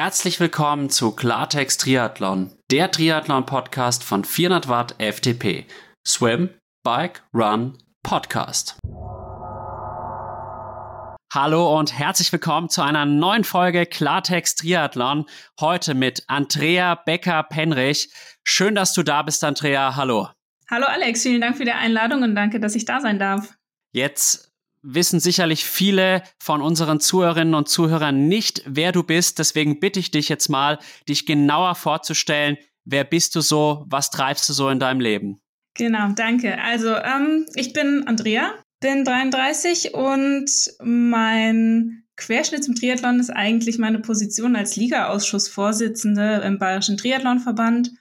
Herzlich willkommen zu Klartext Triathlon, der Triathlon-Podcast von 400 Watt FTP. Swim, Bike, Run, Podcast. Hallo und herzlich willkommen zu einer neuen Folge Klartext Triathlon. Heute mit Andrea Becker-Penrich. Schön, dass du da bist, Andrea. Hallo. Hallo Alex, vielen Dank für die Einladung und danke, dass ich da sein darf. Jetzt wissen sicherlich viele von unseren Zuhörerinnen und Zuhörern nicht, wer du bist. Deswegen bitte ich dich jetzt mal, dich genauer vorzustellen. Wer bist du so? Was treibst du so in deinem Leben? Genau, danke. Also, ähm, ich bin Andrea, bin 33 und mein Querschnitt zum Triathlon ist eigentlich meine Position als Liga-Ausschussvorsitzende im Bayerischen Triathlonverband.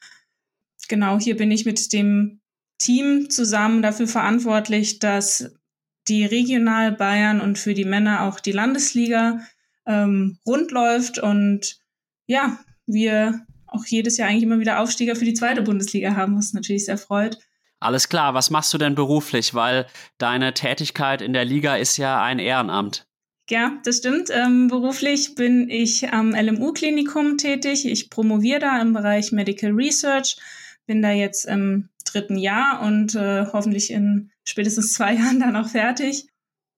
Genau, hier bin ich mit dem Team zusammen dafür verantwortlich, dass die Regional Bayern und für die Männer auch die Landesliga ähm, rund läuft und ja, wir auch jedes Jahr eigentlich immer wieder Aufstieger für die zweite Bundesliga haben, was natürlich sehr freut. Alles klar, was machst du denn beruflich? Weil deine Tätigkeit in der Liga ist ja ein Ehrenamt. Ja, das stimmt. Ähm, beruflich bin ich am LMU-Klinikum tätig. Ich promoviere da im Bereich Medical Research, bin da jetzt im dritten Jahr und äh, hoffentlich in spätestens zwei Jahren dann auch fertig.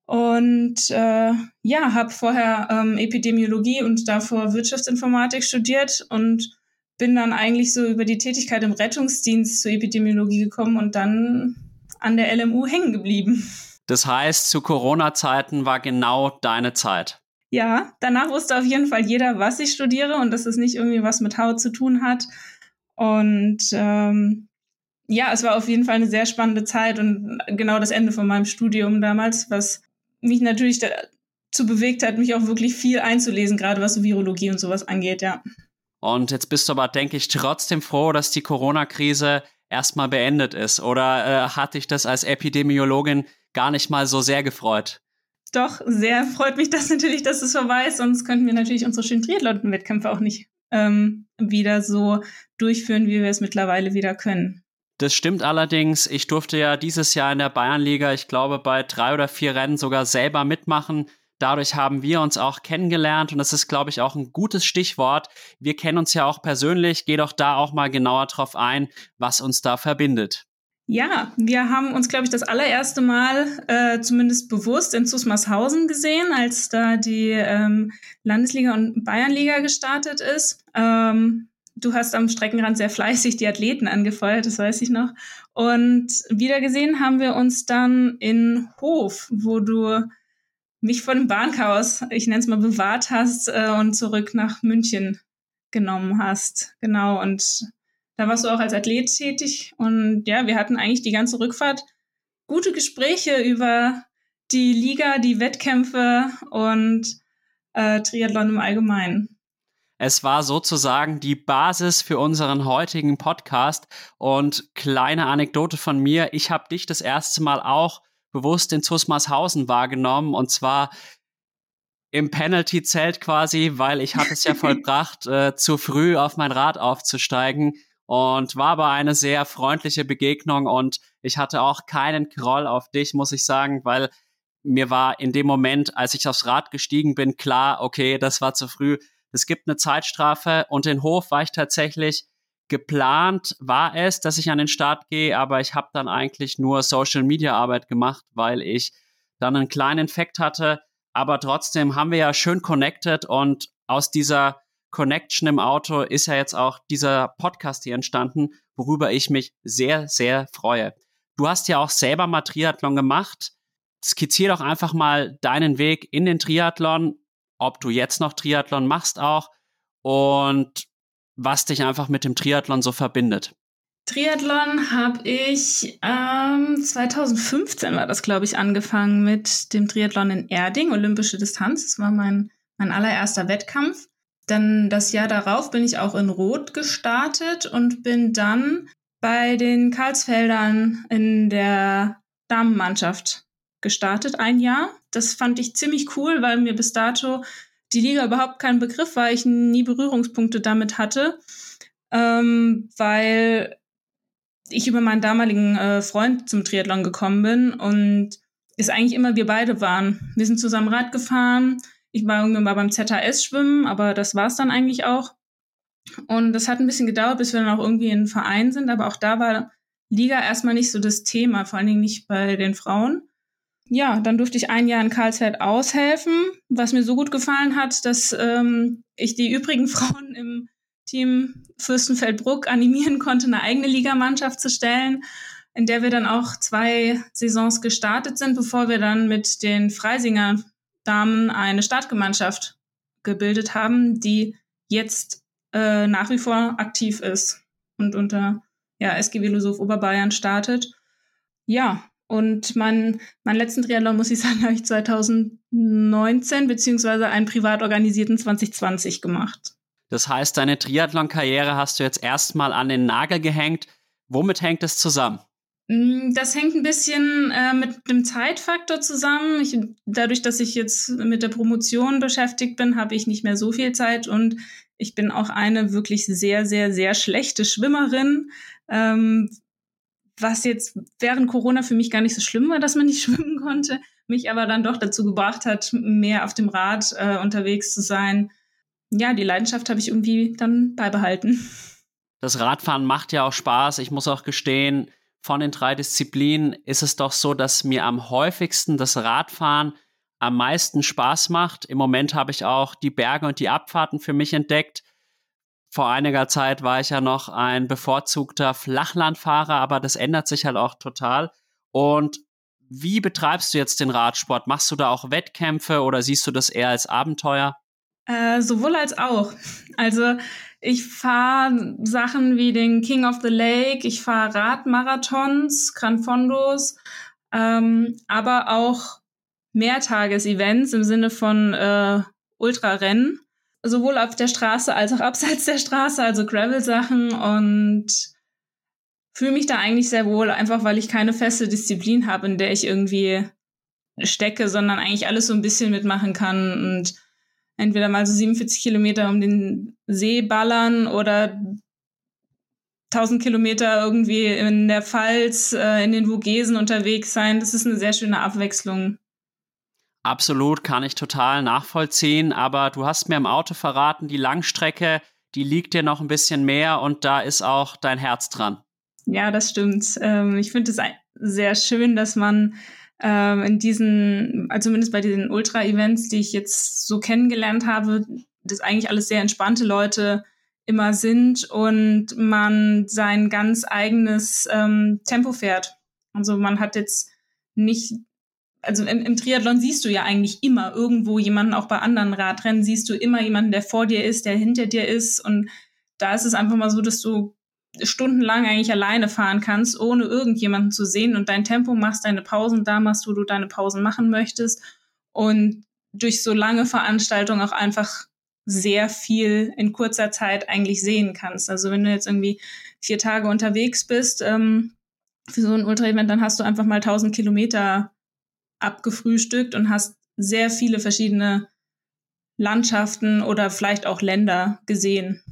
Und äh, ja, habe vorher ähm, Epidemiologie und davor Wirtschaftsinformatik studiert und bin dann eigentlich so über die Tätigkeit im Rettungsdienst zur Epidemiologie gekommen und dann an der LMU hängen geblieben. Das heißt, zu Corona-Zeiten war genau deine Zeit. Ja, danach wusste auf jeden Fall jeder, was ich studiere und dass es nicht irgendwie was mit Haut zu tun hat. Und ähm, ja, es war auf jeden Fall eine sehr spannende Zeit und genau das Ende von meinem Studium damals, was mich natürlich dazu bewegt hat, mich auch wirklich viel einzulesen, gerade was so Virologie und sowas angeht, ja. Und jetzt bist du aber, denke ich, trotzdem froh, dass die Corona-Krise erstmal beendet ist. Oder äh, hat dich das als Epidemiologin gar nicht mal so sehr gefreut? Doch, sehr freut mich das natürlich, dass es vorbei ist. Sonst könnten wir natürlich unsere schönen Triathlon-Wettkämpfe auch nicht ähm, wieder so durchführen, wie wir es mittlerweile wieder können. Das stimmt allerdings. Ich durfte ja dieses Jahr in der Bayernliga, ich glaube, bei drei oder vier Rennen sogar selber mitmachen. Dadurch haben wir uns auch kennengelernt und das ist, glaube ich, auch ein gutes Stichwort. Wir kennen uns ja auch persönlich. Geh doch da auch mal genauer drauf ein, was uns da verbindet. Ja, wir haben uns, glaube ich, das allererste Mal äh, zumindest bewusst in Zusmarshausen gesehen, als da die ähm, Landesliga und Bayernliga gestartet ist. Ähm, Du hast am Streckenrand sehr fleißig die Athleten angefeuert, das weiß ich noch. Und wieder gesehen haben wir uns dann in Hof, wo du mich vor dem Bahnchaos, ich nenne es mal, bewahrt hast äh, und zurück nach München genommen hast. Genau. Und da warst du auch als Athlet tätig. Und ja, wir hatten eigentlich die ganze Rückfahrt gute Gespräche über die Liga, die Wettkämpfe und äh, Triathlon im Allgemeinen. Es war sozusagen die Basis für unseren heutigen Podcast. Und kleine Anekdote von mir, ich habe dich das erste Mal auch bewusst in Zusmarshausen wahrgenommen und zwar im Penalty-Zelt quasi, weil ich hatte es ja vollbracht, äh, zu früh auf mein Rad aufzusteigen und war aber eine sehr freundliche Begegnung und ich hatte auch keinen Groll auf dich, muss ich sagen, weil mir war in dem Moment, als ich aufs Rad gestiegen bin, klar, okay, das war zu früh es gibt eine Zeitstrafe und den Hof war ich tatsächlich geplant war es, dass ich an den Start gehe, aber ich habe dann eigentlich nur Social Media Arbeit gemacht, weil ich dann einen kleinen Infekt hatte. Aber trotzdem haben wir ja schön connected und aus dieser Connection im Auto ist ja jetzt auch dieser Podcast hier entstanden, worüber ich mich sehr, sehr freue. Du hast ja auch selber mal Triathlon gemacht. Skizzier doch einfach mal deinen Weg in den Triathlon ob du jetzt noch Triathlon machst auch und was dich einfach mit dem Triathlon so verbindet. Triathlon habe ich ähm, 2015 war das, glaube ich, angefangen mit dem Triathlon in Erding, olympische Distanz. Das war mein, mein allererster Wettkampf. Dann das Jahr darauf bin ich auch in Rot gestartet und bin dann bei den Karlsfeldern in der Damenmannschaft gestartet, ein Jahr. Das fand ich ziemlich cool, weil mir bis dato die Liga überhaupt kein Begriff war, ich nie Berührungspunkte damit hatte, ähm, weil ich über meinen damaligen äh, Freund zum Triathlon gekommen bin und es eigentlich immer wir beide waren. Wir sind zusammen Rad gefahren. Ich war irgendwann mal beim ZHS schwimmen, aber das war es dann eigentlich auch. Und das hat ein bisschen gedauert, bis wir dann auch irgendwie in einem Verein sind. Aber auch da war Liga erstmal nicht so das Thema, vor allen Dingen nicht bei den Frauen. Ja, dann durfte ich ein Jahr in Karlsfeld aushelfen, was mir so gut gefallen hat, dass ähm, ich die übrigen Frauen im Team Fürstenfeldbruck animieren konnte, eine eigene Ligamannschaft zu stellen, in der wir dann auch zwei Saisons gestartet sind, bevor wir dann mit den Freisinger Damen eine Startgemeinschaft gebildet haben, die jetzt äh, nach wie vor aktiv ist und unter ja, SG Philosoph Oberbayern startet. Ja, und mein, mein letzten Triathlon, muss ich sagen, habe ich 2019 beziehungsweise einen privat organisierten 2020 gemacht. Das heißt, deine Triathlon-Karriere hast du jetzt erstmal an den Nagel gehängt. Womit hängt es zusammen? Mm, das hängt ein bisschen äh, mit dem Zeitfaktor zusammen. Ich, dadurch, dass ich jetzt mit der Promotion beschäftigt bin, habe ich nicht mehr so viel Zeit und ich bin auch eine wirklich sehr, sehr, sehr schlechte Schwimmerin. Ähm, was jetzt während Corona für mich gar nicht so schlimm war, dass man nicht schwimmen konnte, mich aber dann doch dazu gebracht hat, mehr auf dem Rad äh, unterwegs zu sein. Ja, die Leidenschaft habe ich irgendwie dann beibehalten. Das Radfahren macht ja auch Spaß. Ich muss auch gestehen, von den drei Disziplinen ist es doch so, dass mir am häufigsten das Radfahren am meisten Spaß macht. Im Moment habe ich auch die Berge und die Abfahrten für mich entdeckt. Vor einiger Zeit war ich ja noch ein bevorzugter Flachlandfahrer, aber das ändert sich halt auch total. Und wie betreibst du jetzt den Radsport? Machst du da auch Wettkämpfe oder siehst du das eher als Abenteuer? Äh, sowohl als auch. Also ich fahre Sachen wie den King of the Lake, ich fahre Radmarathons, Gran Fondos, ähm, aber auch Mehrtagesevents im Sinne von äh, Ultrarennen, sowohl auf der Straße als auch abseits der Straße, also Gravel-Sachen und fühle mich da eigentlich sehr wohl, einfach weil ich keine feste Disziplin habe, in der ich irgendwie stecke, sondern eigentlich alles so ein bisschen mitmachen kann und entweder mal so 47 Kilometer um den See ballern oder 1000 Kilometer irgendwie in der Pfalz, äh, in den Vogesen unterwegs sein. Das ist eine sehr schöne Abwechslung. Absolut, kann ich total nachvollziehen. Aber du hast mir im Auto verraten, die Langstrecke, die liegt dir noch ein bisschen mehr und da ist auch dein Herz dran. Ja, das stimmt. Ähm, ich finde es sehr schön, dass man ähm, in diesen, also zumindest bei diesen Ultra-Events, die ich jetzt so kennengelernt habe, dass eigentlich alles sehr entspannte Leute immer sind und man sein ganz eigenes ähm, Tempo fährt. Also man hat jetzt nicht, also im, im, Triathlon siehst du ja eigentlich immer irgendwo jemanden, auch bei anderen Radrennen siehst du immer jemanden, der vor dir ist, der hinter dir ist. Und da ist es einfach mal so, dass du stundenlang eigentlich alleine fahren kannst, ohne irgendjemanden zu sehen und dein Tempo machst, deine Pausen da machst, wo du deine Pausen machen möchtest und durch so lange Veranstaltungen auch einfach sehr viel in kurzer Zeit eigentlich sehen kannst. Also wenn du jetzt irgendwie vier Tage unterwegs bist ähm, für so ein Ultra-Event, dann hast du einfach mal 1000 Kilometer abgefrühstückt und hast sehr viele verschiedene Landschaften oder vielleicht auch Länder gesehen.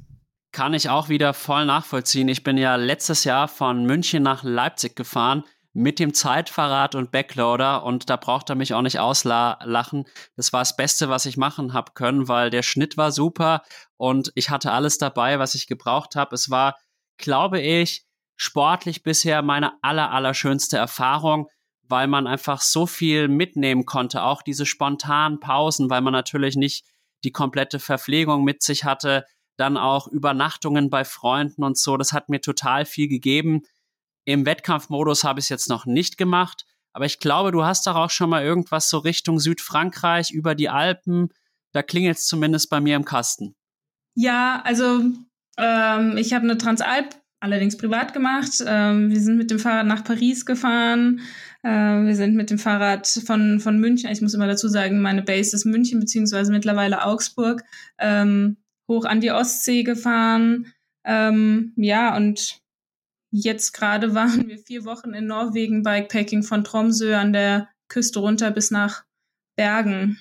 Kann ich auch wieder voll nachvollziehen. Ich bin ja letztes Jahr von München nach Leipzig gefahren mit dem Zeitfahrrad und Backloader und da braucht er mich auch nicht auslachen. Das war das Beste, was ich machen habe können, weil der Schnitt war super und ich hatte alles dabei, was ich gebraucht habe. Es war, glaube ich, sportlich bisher meine aller, aller schönste Erfahrung, weil man einfach so viel mitnehmen konnte, auch diese spontanen Pausen, weil man natürlich nicht die komplette Verpflegung mit sich hatte dann auch Übernachtungen bei Freunden und so. Das hat mir total viel gegeben. Im Wettkampfmodus habe ich es jetzt noch nicht gemacht, aber ich glaube, du hast doch auch schon mal irgendwas so Richtung Südfrankreich über die Alpen. Da klingelt es zumindest bei mir im Kasten. Ja, also ähm, ich habe eine Transalp allerdings privat gemacht. Ähm, wir sind mit dem Fahrrad nach Paris gefahren. Äh, wir sind mit dem Fahrrad von, von München, ich muss immer dazu sagen, meine Base ist München beziehungsweise mittlerweile Augsburg. Ähm, hoch an die Ostsee gefahren. Ähm, ja, und jetzt gerade waren wir vier Wochen in Norwegen Bikepacking von Tromsø an der Küste runter bis nach Bergen.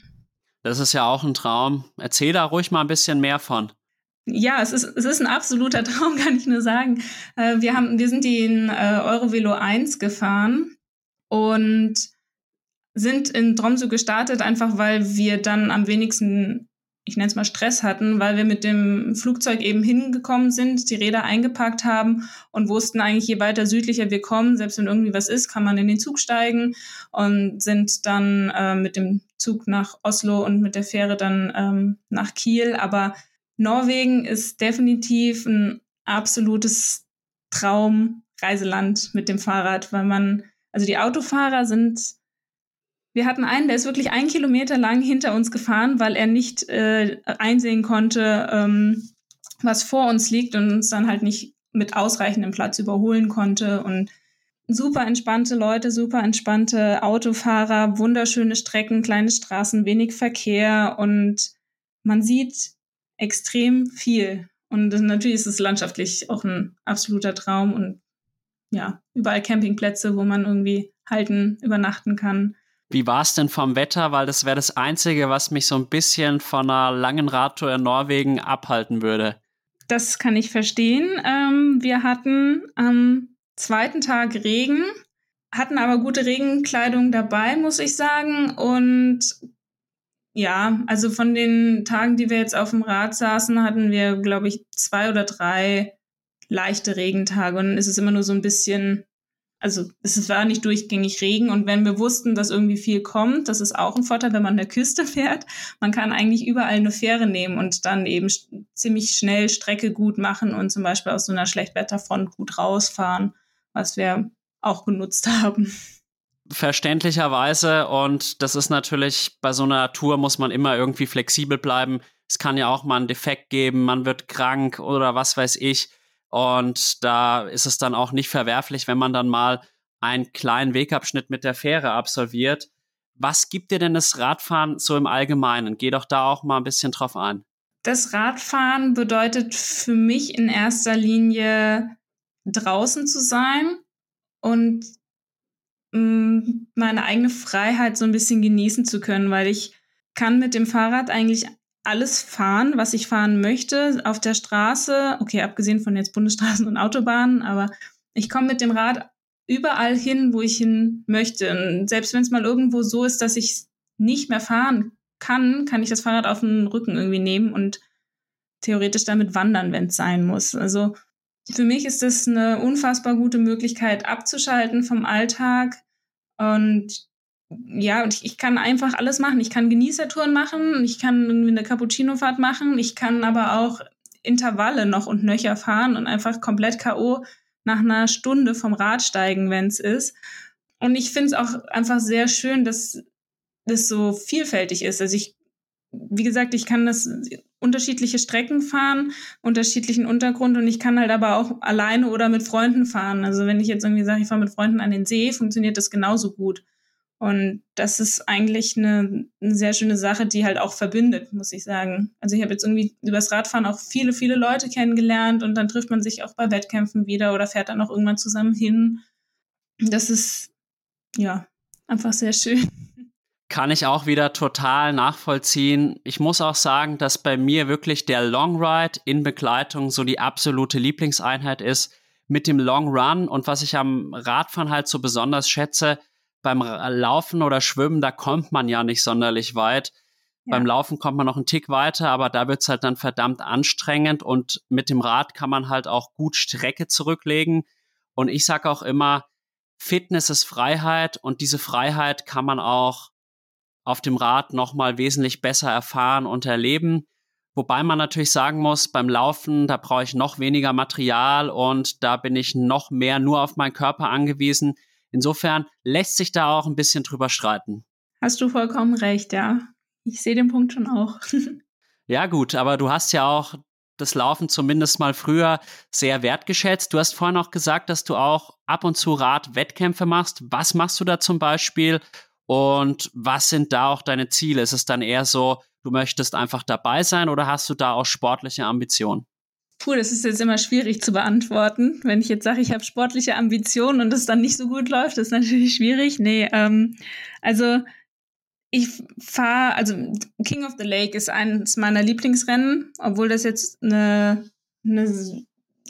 Das ist ja auch ein Traum. Erzähl da ruhig mal ein bisschen mehr von. Ja, es ist, es ist ein absoluter Traum, kann ich nur sagen. Äh, wir, haben, wir sind den äh, Eurovelo 1 gefahren und sind in Tromsø gestartet, einfach weil wir dann am wenigsten ich nenne es mal Stress hatten, weil wir mit dem Flugzeug eben hingekommen sind, die Räder eingepackt haben und wussten eigentlich, je weiter südlicher wir kommen, selbst wenn irgendwie was ist, kann man in den Zug steigen und sind dann äh, mit dem Zug nach Oslo und mit der Fähre dann ähm, nach Kiel. Aber Norwegen ist definitiv ein absolutes Traumreiseland mit dem Fahrrad, weil man, also die Autofahrer sind wir hatten einen, der ist wirklich einen Kilometer lang hinter uns gefahren, weil er nicht äh, einsehen konnte, ähm, was vor uns liegt und uns dann halt nicht mit ausreichendem Platz überholen konnte. Und super entspannte Leute, super entspannte Autofahrer, wunderschöne Strecken, kleine Straßen, wenig Verkehr und man sieht extrem viel. Und natürlich ist es landschaftlich auch ein absoluter Traum und ja, überall Campingplätze, wo man irgendwie halten, übernachten kann. Wie war es denn vom Wetter? Weil das wäre das Einzige, was mich so ein bisschen von einer langen Radtour in Norwegen abhalten würde. Das kann ich verstehen. Ähm, wir hatten am zweiten Tag Regen, hatten aber gute Regenkleidung dabei, muss ich sagen. Und ja, also von den Tagen, die wir jetzt auf dem Rad saßen, hatten wir, glaube ich, zwei oder drei leichte Regentage. Und es ist immer nur so ein bisschen also es war nicht durchgängig Regen und wenn wir wussten, dass irgendwie viel kommt, das ist auch ein Vorteil, wenn man an der Küste fährt. Man kann eigentlich überall eine Fähre nehmen und dann eben ziemlich schnell Strecke gut machen und zum Beispiel aus so einer Schlechtwetterfront gut rausfahren, was wir auch genutzt haben. Verständlicherweise und das ist natürlich bei so einer Tour muss man immer irgendwie flexibel bleiben. Es kann ja auch mal einen Defekt geben, man wird krank oder was weiß ich. Und da ist es dann auch nicht verwerflich, wenn man dann mal einen kleinen Wegabschnitt mit der Fähre absolviert. Was gibt dir denn das Radfahren so im Allgemeinen? Geh doch da auch mal ein bisschen drauf ein. Das Radfahren bedeutet für mich in erster Linie draußen zu sein und mm, meine eigene Freiheit so ein bisschen genießen zu können, weil ich kann mit dem Fahrrad eigentlich alles fahren, was ich fahren möchte auf der Straße. Okay, abgesehen von jetzt Bundesstraßen und Autobahnen, aber ich komme mit dem Rad überall hin, wo ich hin möchte. Und selbst wenn es mal irgendwo so ist, dass ich nicht mehr fahren kann, kann ich das Fahrrad auf den Rücken irgendwie nehmen und theoretisch damit wandern, wenn es sein muss. Also für mich ist das eine unfassbar gute Möglichkeit abzuschalten vom Alltag und ja, und ich, ich kann einfach alles machen. Ich kann Genießertouren machen, ich kann irgendwie eine Cappuccino-Fahrt machen, ich kann aber auch Intervalle noch und nöcher fahren und einfach komplett K.O. nach einer Stunde vom Rad steigen, wenn es ist. Und ich finde es auch einfach sehr schön, dass das so vielfältig ist. Also ich, wie gesagt, ich kann das unterschiedliche Strecken fahren, unterschiedlichen Untergrund und ich kann halt aber auch alleine oder mit Freunden fahren. Also wenn ich jetzt irgendwie sage, ich fahre mit Freunden an den See, funktioniert das genauso gut. Und das ist eigentlich eine, eine, sehr schöne Sache, die halt auch verbindet, muss ich sagen. Also ich habe jetzt irgendwie übers Radfahren auch viele, viele Leute kennengelernt und dann trifft man sich auch bei Wettkämpfen wieder oder fährt dann auch irgendwann zusammen hin. Das ist ja einfach sehr schön. Kann ich auch wieder total nachvollziehen. Ich muss auch sagen, dass bei mir wirklich der Long Ride in Begleitung so die absolute Lieblingseinheit ist mit dem Long Run. Und was ich am Radfahren halt so besonders schätze, beim Laufen oder Schwimmen, da kommt man ja nicht sonderlich weit. Ja. Beim Laufen kommt man noch einen Tick weiter, aber da wird es halt dann verdammt anstrengend und mit dem Rad kann man halt auch gut Strecke zurücklegen. Und ich sage auch immer, Fitness ist Freiheit und diese Freiheit kann man auch auf dem Rad nochmal wesentlich besser erfahren und erleben. Wobei man natürlich sagen muss, beim Laufen, da brauche ich noch weniger Material und da bin ich noch mehr nur auf meinen Körper angewiesen. Insofern lässt sich da auch ein bisschen drüber streiten. Hast du vollkommen recht, ja. Ich sehe den Punkt schon auch. ja, gut, aber du hast ja auch das Laufen zumindest mal früher sehr wertgeschätzt. Du hast vorhin auch gesagt, dass du auch ab und zu Radwettkämpfe machst. Was machst du da zum Beispiel? Und was sind da auch deine Ziele? Ist es dann eher so, du möchtest einfach dabei sein oder hast du da auch sportliche Ambitionen? Puh, das ist jetzt immer schwierig zu beantworten. Wenn ich jetzt sage, ich habe sportliche Ambitionen und es dann nicht so gut läuft, ist natürlich schwierig. Nee, ähm, also ich fahre, also King of the Lake ist eines meiner Lieblingsrennen, obwohl das jetzt eine, eine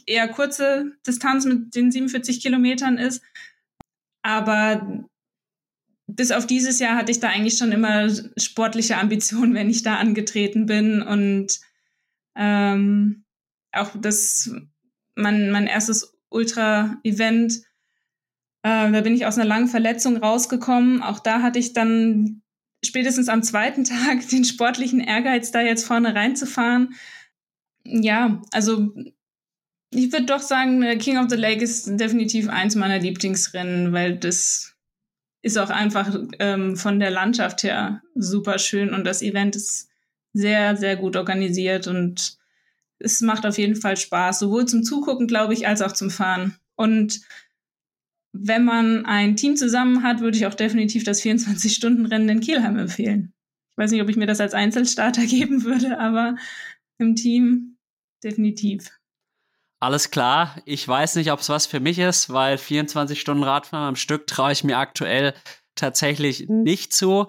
eher kurze Distanz mit den 47 Kilometern ist. Aber bis auf dieses Jahr hatte ich da eigentlich schon immer sportliche Ambitionen, wenn ich da angetreten bin. Und ähm, auch das, mein, mein erstes Ultra-Event, äh, da bin ich aus einer langen Verletzung rausgekommen. Auch da hatte ich dann spätestens am zweiten Tag den sportlichen Ehrgeiz, da jetzt vorne reinzufahren. Ja, also ich würde doch sagen, King of the Lake ist definitiv eins meiner Lieblingsrennen, weil das ist auch einfach ähm, von der Landschaft her super schön und das Event ist sehr, sehr gut organisiert und es macht auf jeden Fall Spaß, sowohl zum Zugucken, glaube ich, als auch zum Fahren. Und wenn man ein Team zusammen hat, würde ich auch definitiv das 24-Stunden-Rennen in Kielheim empfehlen. Ich weiß nicht, ob ich mir das als Einzelstarter geben würde, aber im Team definitiv. Alles klar. Ich weiß nicht, ob es was für mich ist, weil 24 Stunden Radfahren am Stück traue ich mir aktuell tatsächlich nicht zu.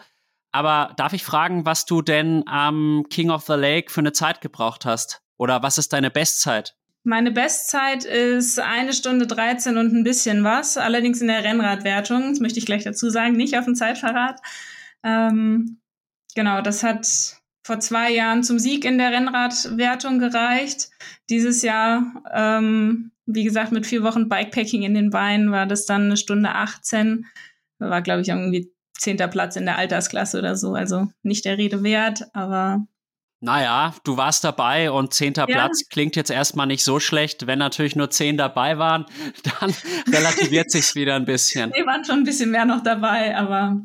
Aber darf ich fragen, was du denn am King of the Lake für eine Zeit gebraucht hast? Oder was ist deine Bestzeit? Meine Bestzeit ist eine Stunde 13 und ein bisschen was. Allerdings in der Rennradwertung, das möchte ich gleich dazu sagen, nicht auf dem Zeitverrat. Ähm, genau, das hat vor zwei Jahren zum Sieg in der Rennradwertung gereicht. Dieses Jahr, ähm, wie gesagt, mit vier Wochen Bikepacking in den Beinen war das dann eine Stunde 18. War, glaube ich, irgendwie zehnter Platz in der Altersklasse oder so. Also nicht der Rede wert, aber naja, du warst dabei und zehnter ja. Platz klingt jetzt erstmal nicht so schlecht. Wenn natürlich nur zehn dabei waren, dann relativiert sich's wieder ein bisschen. Wir waren schon ein bisschen mehr noch dabei, aber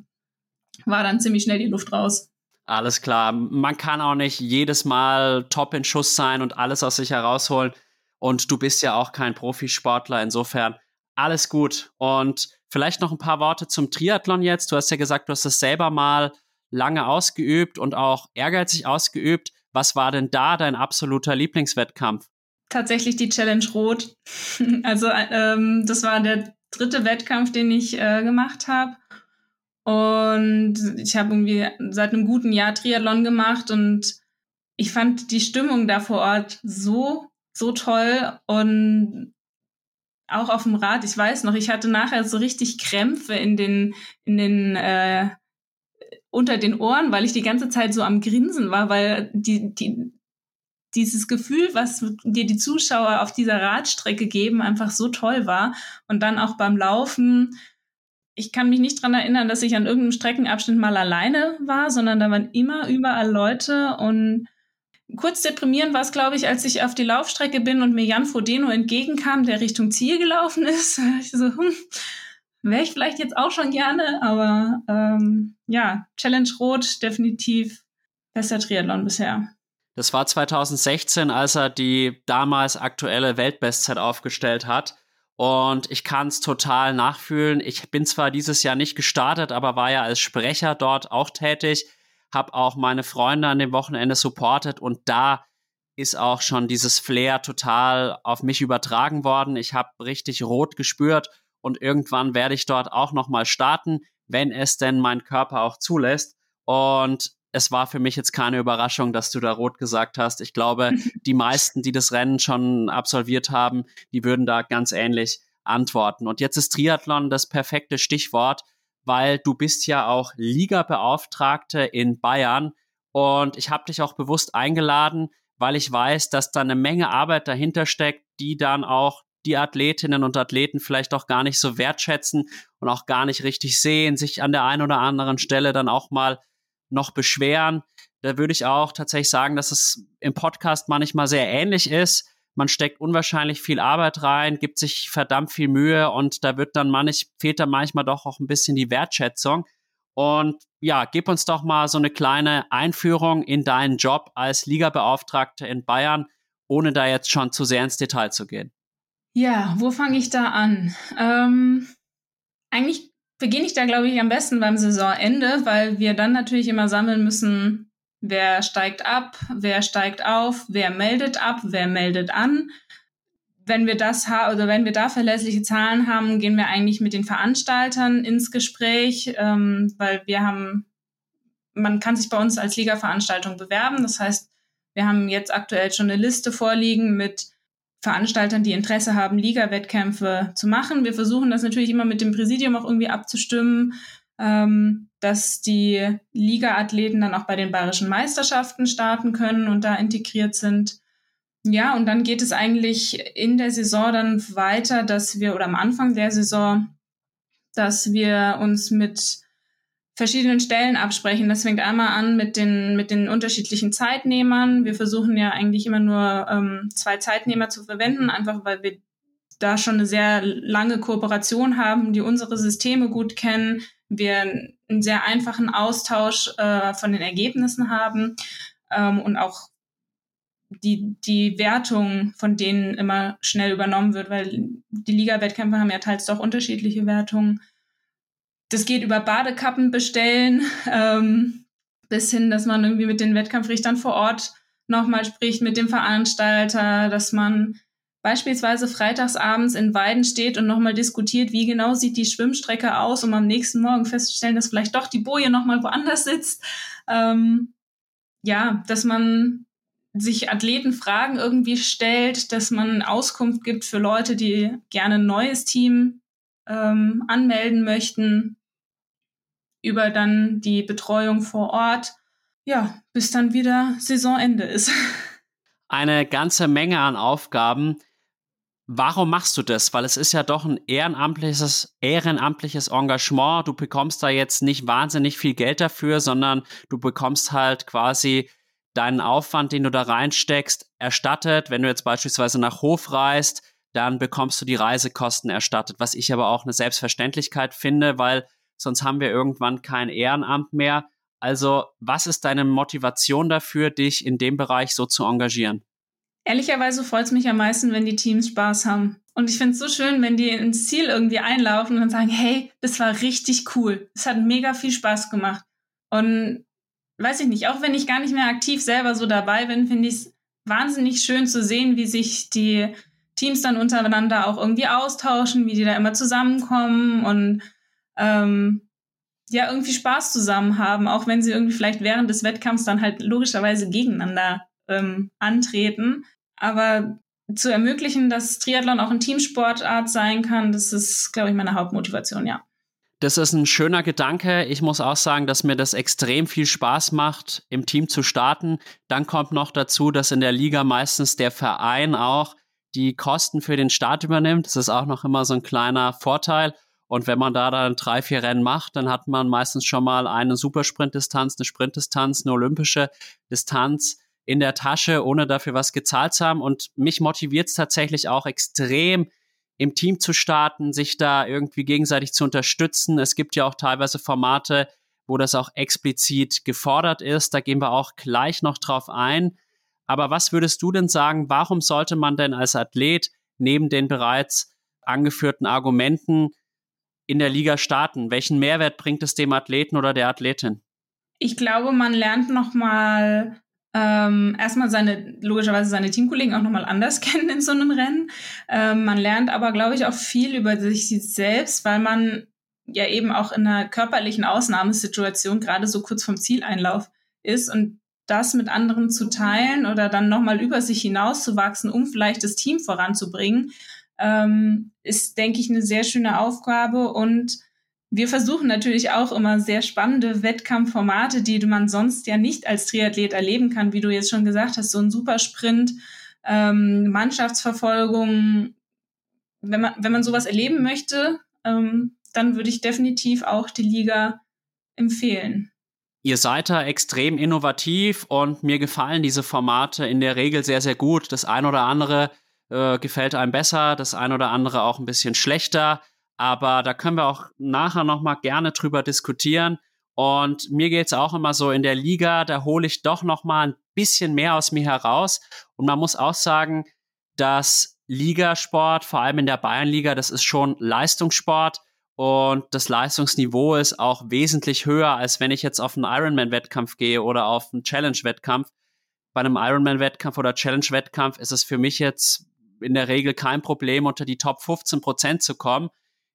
war dann ziemlich schnell die Luft raus. Alles klar. Man kann auch nicht jedes Mal top in Schuss sein und alles aus sich herausholen. Und du bist ja auch kein Profisportler. Insofern alles gut. Und vielleicht noch ein paar Worte zum Triathlon jetzt. Du hast ja gesagt, du hast es selber mal lange ausgeübt und auch ehrgeizig ausgeübt. Was war denn da dein absoluter Lieblingswettkampf? Tatsächlich die Challenge Rot. Also ähm, das war der dritte Wettkampf, den ich äh, gemacht habe. Und ich habe irgendwie seit einem guten Jahr Triathlon gemacht und ich fand die Stimmung da vor Ort so, so toll und auch auf dem Rad, ich weiß noch, ich hatte nachher so richtig Krämpfe in den, in den, äh, unter den Ohren, weil ich die ganze Zeit so am Grinsen war, weil die, die, dieses Gefühl, was dir die Zuschauer auf dieser Radstrecke geben, einfach so toll war. Und dann auch beim Laufen ich kann mich nicht dran erinnern, dass ich an irgendeinem Streckenabschnitt mal alleine war, sondern da waren immer überall Leute und kurz deprimierend war es, glaube ich, als ich auf die Laufstrecke bin und mir Jan Frodeno entgegenkam, der Richtung Ziel gelaufen ist. ich so, hm, wäre ich vielleicht jetzt auch schon gerne, aber ähm, ja, Challenge Rot definitiv bester Triathlon bisher. Das war 2016, als er die damals aktuelle Weltbestzeit aufgestellt hat. Und ich kann es total nachfühlen. Ich bin zwar dieses Jahr nicht gestartet, aber war ja als Sprecher dort auch tätig, habe auch meine Freunde an dem Wochenende supportet und da ist auch schon dieses Flair total auf mich übertragen worden. Ich habe richtig rot gespürt und irgendwann werde ich dort auch noch mal starten, wenn es denn mein Körper auch zulässt. Und es war für mich jetzt keine Überraschung, dass du da rot gesagt hast. Ich glaube, die meisten, die das Rennen schon absolviert haben, die würden da ganz ähnlich antworten. Und jetzt ist Triathlon das perfekte Stichwort, weil du bist ja auch Liga-Beauftragte in Bayern und ich habe dich auch bewusst eingeladen, weil ich weiß, dass da eine Menge Arbeit dahinter steckt, die dann auch die Athletinnen und Athleten vielleicht auch gar nicht so wertschätzen und auch gar nicht richtig sehen, sich an der einen oder anderen Stelle dann auch mal noch beschweren. Da würde ich auch tatsächlich sagen, dass es im Podcast manchmal sehr ähnlich ist. Man steckt unwahrscheinlich viel Arbeit rein, gibt sich verdammt viel Mühe und da wird dann manch, fehlt dann manchmal doch auch ein bisschen die Wertschätzung. Und ja, gib uns doch mal so eine kleine Einführung in deinen Job als Ligabeauftragte in Bayern, ohne da jetzt schon zu sehr ins Detail zu gehen. Ja, wo fange ich da an? Ähm, eigentlich beginne ich da, glaube ich, am besten beim Saisonende, weil wir dann natürlich immer sammeln müssen, wer steigt ab, wer steigt auf, wer meldet ab, wer meldet an. Wenn wir das haben oder wenn wir da verlässliche Zahlen haben, gehen wir eigentlich mit den Veranstaltern ins Gespräch, ähm, weil wir haben, man kann sich bei uns als Liga-Veranstaltung bewerben. Das heißt, wir haben jetzt aktuell schon eine Liste vorliegen mit Veranstaltern, die Interesse haben, Liga-Wettkämpfe zu machen. Wir versuchen das natürlich immer mit dem Präsidium auch irgendwie abzustimmen. ähm, dass die Liga-Athleten dann auch bei den bayerischen Meisterschaften starten können und da integriert sind. Ja, und dann geht es eigentlich in der Saison dann weiter, dass wir, oder am Anfang der Saison, dass wir uns mit verschiedenen Stellen absprechen. Das fängt einmal an mit den, mit den unterschiedlichen Zeitnehmern. Wir versuchen ja eigentlich immer nur ähm, zwei Zeitnehmer zu verwenden, einfach weil wir da schon eine sehr lange Kooperation haben, die unsere Systeme gut kennen, wir einen sehr einfachen Austausch äh, von den Ergebnissen haben ähm, und auch die, die Wertung von denen immer schnell übernommen wird, weil die Liga-Wettkämpfe haben ja teils doch unterschiedliche Wertungen. Das geht über Badekappen bestellen, ähm, bis hin, dass man irgendwie mit den Wettkampfrichtern vor Ort nochmal spricht, mit dem Veranstalter, dass man beispielsweise freitagsabends in Weiden steht und nochmal diskutiert, wie genau sieht die Schwimmstrecke aus, um am nächsten Morgen festzustellen, dass vielleicht doch die Boje nochmal woanders sitzt. Ähm, ja, dass man sich Athletenfragen irgendwie stellt, dass man Auskunft gibt für Leute, die gerne ein neues Team ähm, anmelden möchten, über dann die Betreuung vor Ort. Ja, bis dann wieder Saisonende ist. Eine ganze Menge an Aufgaben. Warum machst du das? Weil es ist ja doch ein ehrenamtliches, ehrenamtliches Engagement. Du bekommst da jetzt nicht wahnsinnig viel Geld dafür, sondern du bekommst halt quasi deinen Aufwand, den du da reinsteckst, erstattet. Wenn du jetzt beispielsweise nach Hof reist, dann bekommst du die Reisekosten erstattet, was ich aber auch eine Selbstverständlichkeit finde, weil sonst haben wir irgendwann kein Ehrenamt mehr. Also, was ist deine Motivation dafür, dich in dem Bereich so zu engagieren? Ehrlicherweise freut es mich am meisten, wenn die Teams Spaß haben. Und ich finde es so schön, wenn die ins Ziel irgendwie einlaufen und sagen, hey, das war richtig cool. Es hat mega viel Spaß gemacht. Und weiß ich nicht, auch wenn ich gar nicht mehr aktiv selber so dabei bin, finde ich es wahnsinnig schön zu sehen, wie sich die Teams dann untereinander auch irgendwie austauschen, wie die da immer zusammenkommen und ähm, ja, irgendwie Spaß zusammen haben, auch wenn sie irgendwie vielleicht während des Wettkampfs dann halt logischerweise gegeneinander ähm, antreten. Aber zu ermöglichen, dass Triathlon auch ein Teamsportart sein kann, das ist, glaube ich, meine Hauptmotivation, ja. Das ist ein schöner Gedanke. Ich muss auch sagen, dass mir das extrem viel Spaß macht, im Team zu starten. Dann kommt noch dazu, dass in der Liga meistens der Verein auch die Kosten für den Start übernimmt. Das ist auch noch immer so ein kleiner Vorteil. Und wenn man da dann drei, vier Rennen macht, dann hat man meistens schon mal eine Supersprintdistanz, eine Sprintdistanz, eine olympische Distanz in der Tasche, ohne dafür was gezahlt zu haben. Und mich motiviert es tatsächlich auch extrem, im Team zu starten, sich da irgendwie gegenseitig zu unterstützen. Es gibt ja auch teilweise Formate, wo das auch explizit gefordert ist. Da gehen wir auch gleich noch drauf ein. Aber was würdest du denn sagen, warum sollte man denn als Athlet neben den bereits angeführten Argumenten in der Liga starten? Welchen Mehrwert bringt es dem Athleten oder der Athletin? Ich glaube, man lernt nochmal ähm, erstmal seine, logischerweise seine Teamkollegen auch nochmal anders kennen in so einem Rennen. Ähm, man lernt aber, glaube ich, auch viel über sich selbst, weil man ja eben auch in einer körperlichen Ausnahmesituation gerade so kurz vom Zieleinlauf ist und das mit anderen zu teilen oder dann nochmal über sich hinauszuwachsen, um vielleicht das Team voranzubringen, ähm, ist, denke ich, eine sehr schöne Aufgabe und wir versuchen natürlich auch immer sehr spannende Wettkampfformate, die man sonst ja nicht als Triathlet erleben kann, wie du jetzt schon gesagt hast, so ein Supersprint, ähm, Mannschaftsverfolgung. Wenn man, wenn man sowas erleben möchte, ähm, dann würde ich definitiv auch die Liga empfehlen. Ihr seid da extrem innovativ und mir gefallen diese Formate in der Regel sehr, sehr gut. Das ein oder andere äh, gefällt einem besser, das ein oder andere auch ein bisschen schlechter. Aber da können wir auch nachher nochmal gerne drüber diskutieren. Und mir geht es auch immer so in der Liga, da hole ich doch nochmal ein bisschen mehr aus mir heraus. Und man muss auch sagen, dass Ligasport, vor allem in der Bayernliga, das ist schon Leistungssport. Und das Leistungsniveau ist auch wesentlich höher, als wenn ich jetzt auf einen Ironman-Wettkampf gehe oder auf einen Challenge-Wettkampf. Bei einem Ironman-Wettkampf oder Challenge-Wettkampf ist es für mich jetzt in der Regel kein Problem, unter die Top 15 Prozent zu kommen.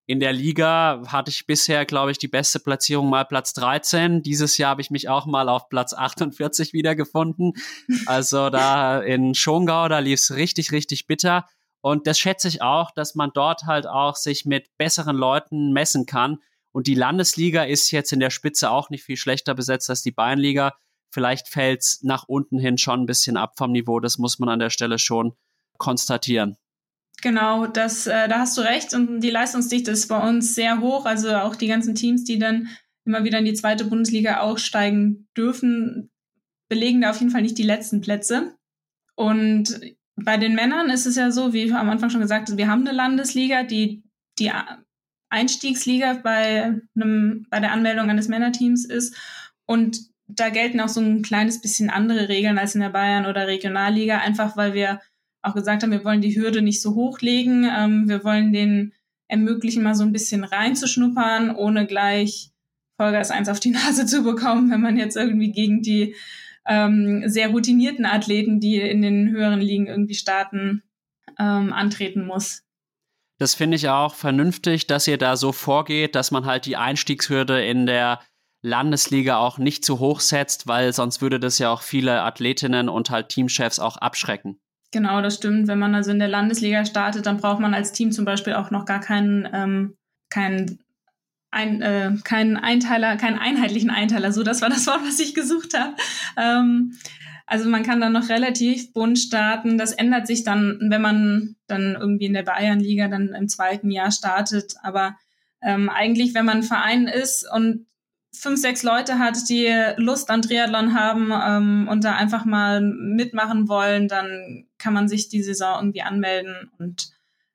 In der Liga hatte ich bisher, glaube ich, die beste Platzierung mal Platz 13. Dieses Jahr habe ich mich auch mal auf Platz 48 wiedergefunden. Also da in Schongau, da lief es richtig, richtig bitter. Und das schätze ich auch, dass man dort halt auch sich mit besseren Leuten messen kann. Und die Landesliga ist jetzt in der Spitze auch nicht viel schlechter besetzt als die Bayernliga. Vielleicht fällt es nach unten hin schon ein bisschen ab vom Niveau. Das muss man an der Stelle schon konstatieren. Genau, das, äh, da hast du recht. Und die Leistungsdichte ist bei uns sehr hoch. Also auch die ganzen Teams, die dann immer wieder in die zweite Bundesliga aufsteigen dürfen, belegen da auf jeden Fall nicht die letzten Plätze. Und bei den Männern ist es ja so, wie am Anfang schon gesagt, wir haben eine Landesliga, die die Einstiegsliga bei, einem, bei der Anmeldung eines Männerteams ist. Und da gelten auch so ein kleines bisschen andere Regeln als in der Bayern- oder Regionalliga, einfach weil wir auch gesagt haben, wir wollen die Hürde nicht so hochlegen. Ähm, wir wollen den ermöglichen, mal so ein bisschen reinzuschnuppern, ohne gleich Vollgas eins auf die Nase zu bekommen, wenn man jetzt irgendwie gegen die ähm, sehr routinierten Athleten, die in den höheren Ligen irgendwie starten, ähm, antreten muss. Das finde ich auch vernünftig, dass ihr da so vorgeht, dass man halt die Einstiegshürde in der Landesliga auch nicht zu hoch setzt, weil sonst würde das ja auch viele Athletinnen und halt Teamchefs auch abschrecken. Genau, das stimmt. Wenn man also in der Landesliga startet, dann braucht man als Team zum Beispiel auch noch gar keinen, ähm, keinen, ein, äh, keinen Einteiler, keinen einheitlichen Einteiler. So, das war das Wort, was ich gesucht habe. Ähm, also man kann dann noch relativ bunt starten. Das ändert sich dann, wenn man dann irgendwie in der Bayernliga dann im zweiten Jahr startet. Aber ähm, eigentlich, wenn man ein Verein ist und fünf, sechs Leute hat, die Lust an Triathlon haben ähm, und da einfach mal mitmachen wollen, dann kann man sich die Saison irgendwie anmelden und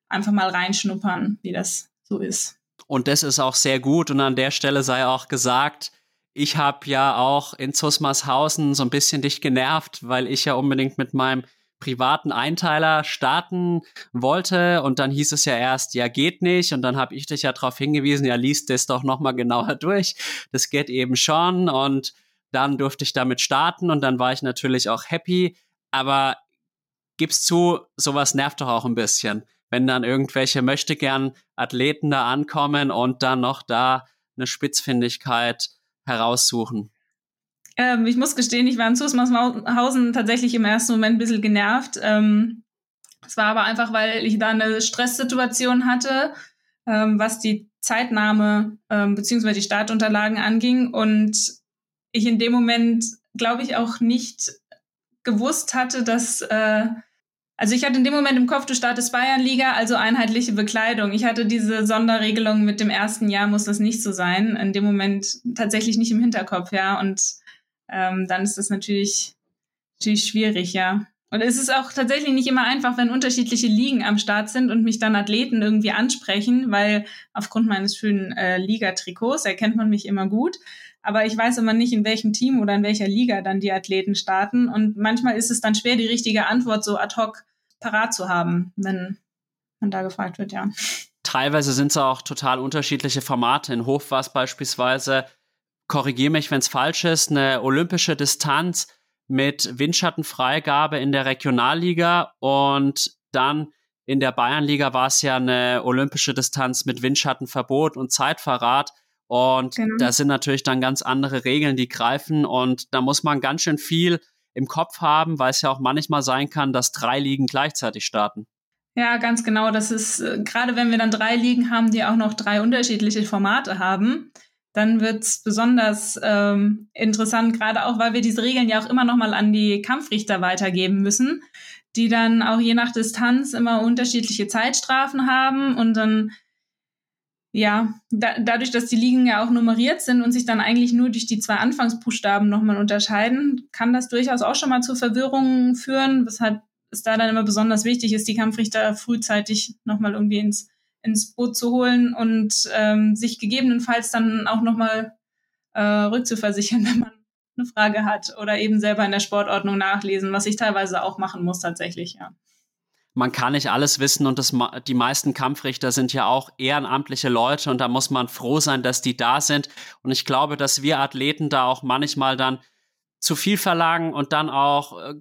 einfach mal reinschnuppern, wie das so ist. Und das ist auch sehr gut. Und an der Stelle sei auch gesagt, ich habe ja auch in Zusmarshausen so ein bisschen dich genervt, weil ich ja unbedingt mit meinem privaten Einteiler starten wollte und dann hieß es ja erst, ja geht nicht. Und dann habe ich dich ja darauf hingewiesen, ja liest das doch nochmal genauer durch, das geht eben schon. Und dann durfte ich damit starten und dann war ich natürlich auch happy, aber gib's zu, sowas nervt doch auch ein bisschen, wenn dann irgendwelche möchte gern Athleten da ankommen und dann noch da eine Spitzfindigkeit heraussuchen. Ähm, ich muss gestehen, ich war in Zusmarshausen tatsächlich im ersten Moment ein bisschen genervt. Ähm, es war aber einfach, weil ich da eine Stresssituation hatte, ähm, was die Zeitnahme ähm, bzw. die Startunterlagen anging. Und ich in dem Moment, glaube ich, auch nicht gewusst hatte, dass äh, also ich hatte in dem Moment im Kopf, du startest Bayernliga, also einheitliche Bekleidung. Ich hatte diese Sonderregelung mit dem ersten Jahr, muss das nicht so sein. In dem Moment tatsächlich nicht im Hinterkopf, ja. Und ähm, dann ist das natürlich, natürlich schwierig, ja. Und es ist auch tatsächlich nicht immer einfach, wenn unterschiedliche Ligen am Start sind und mich dann Athleten irgendwie ansprechen, weil aufgrund meines schönen äh, Liga-Trikots erkennt man mich immer gut. Aber ich weiß immer nicht, in welchem Team oder in welcher Liga dann die Athleten starten. Und manchmal ist es dann schwer, die richtige Antwort so ad hoc parat zu haben, wenn man da gefragt wird, ja. Teilweise sind es auch total unterschiedliche Formate. In Hof war es beispielsweise korrigiere mich, wenn es falsch ist, eine olympische Distanz mit Windschattenfreigabe in der Regionalliga und dann in der Bayernliga war es ja eine olympische Distanz mit Windschattenverbot und Zeitverrat. Und genau. da sind natürlich dann ganz andere Regeln, die greifen. Und da muss man ganz schön viel im Kopf haben, weil es ja auch manchmal sein kann, dass drei Ligen gleichzeitig starten. Ja, ganz genau. Das ist, äh, gerade wenn wir dann drei Ligen haben, die auch noch drei unterschiedliche Formate haben, dann wird's besonders ähm, interessant, gerade auch, weil wir diese Regeln ja auch immer noch mal an die Kampfrichter weitergeben müssen, die dann auch je nach Distanz immer unterschiedliche Zeitstrafen haben und dann ja, da, dadurch, dass die Ligen ja auch nummeriert sind und sich dann eigentlich nur durch die zwei Anfangsbuchstaben nochmal unterscheiden, kann das durchaus auch schon mal zu Verwirrungen führen, weshalb es da dann immer besonders wichtig ist, die Kampfrichter frühzeitig nochmal irgendwie ins ins Boot zu holen und ähm, sich gegebenenfalls dann auch nochmal äh, rückzuversichern, wenn man eine Frage hat oder eben selber in der Sportordnung nachlesen, was ich teilweise auch machen muss tatsächlich, ja. Man kann nicht alles wissen und das, die meisten Kampfrichter sind ja auch ehrenamtliche Leute und da muss man froh sein, dass die da sind. Und ich glaube, dass wir Athleten da auch manchmal dann zu viel verlangen und dann auch äh,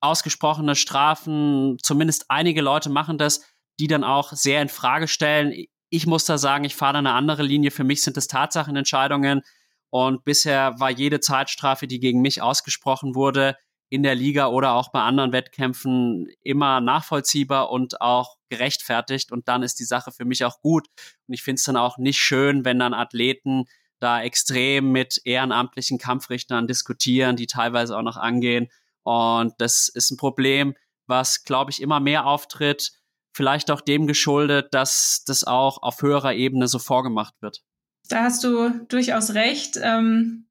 ausgesprochene Strafen, zumindest einige Leute machen das, die dann auch sehr in Frage stellen. Ich muss da sagen, ich fahre eine andere Linie. Für mich sind es Tatsachenentscheidungen. Und bisher war jede Zeitstrafe, die gegen mich ausgesprochen wurde, in der Liga oder auch bei anderen Wettkämpfen immer nachvollziehbar und auch gerechtfertigt und dann ist die Sache für mich auch gut. Und ich finde es dann auch nicht schön, wenn dann Athleten da extrem mit ehrenamtlichen Kampfrichtern diskutieren, die teilweise auch noch angehen. Und das ist ein Problem, was, glaube ich, immer mehr auftritt. Vielleicht auch dem geschuldet, dass das auch auf höherer Ebene so vorgemacht wird. Da hast du durchaus recht. Ähm,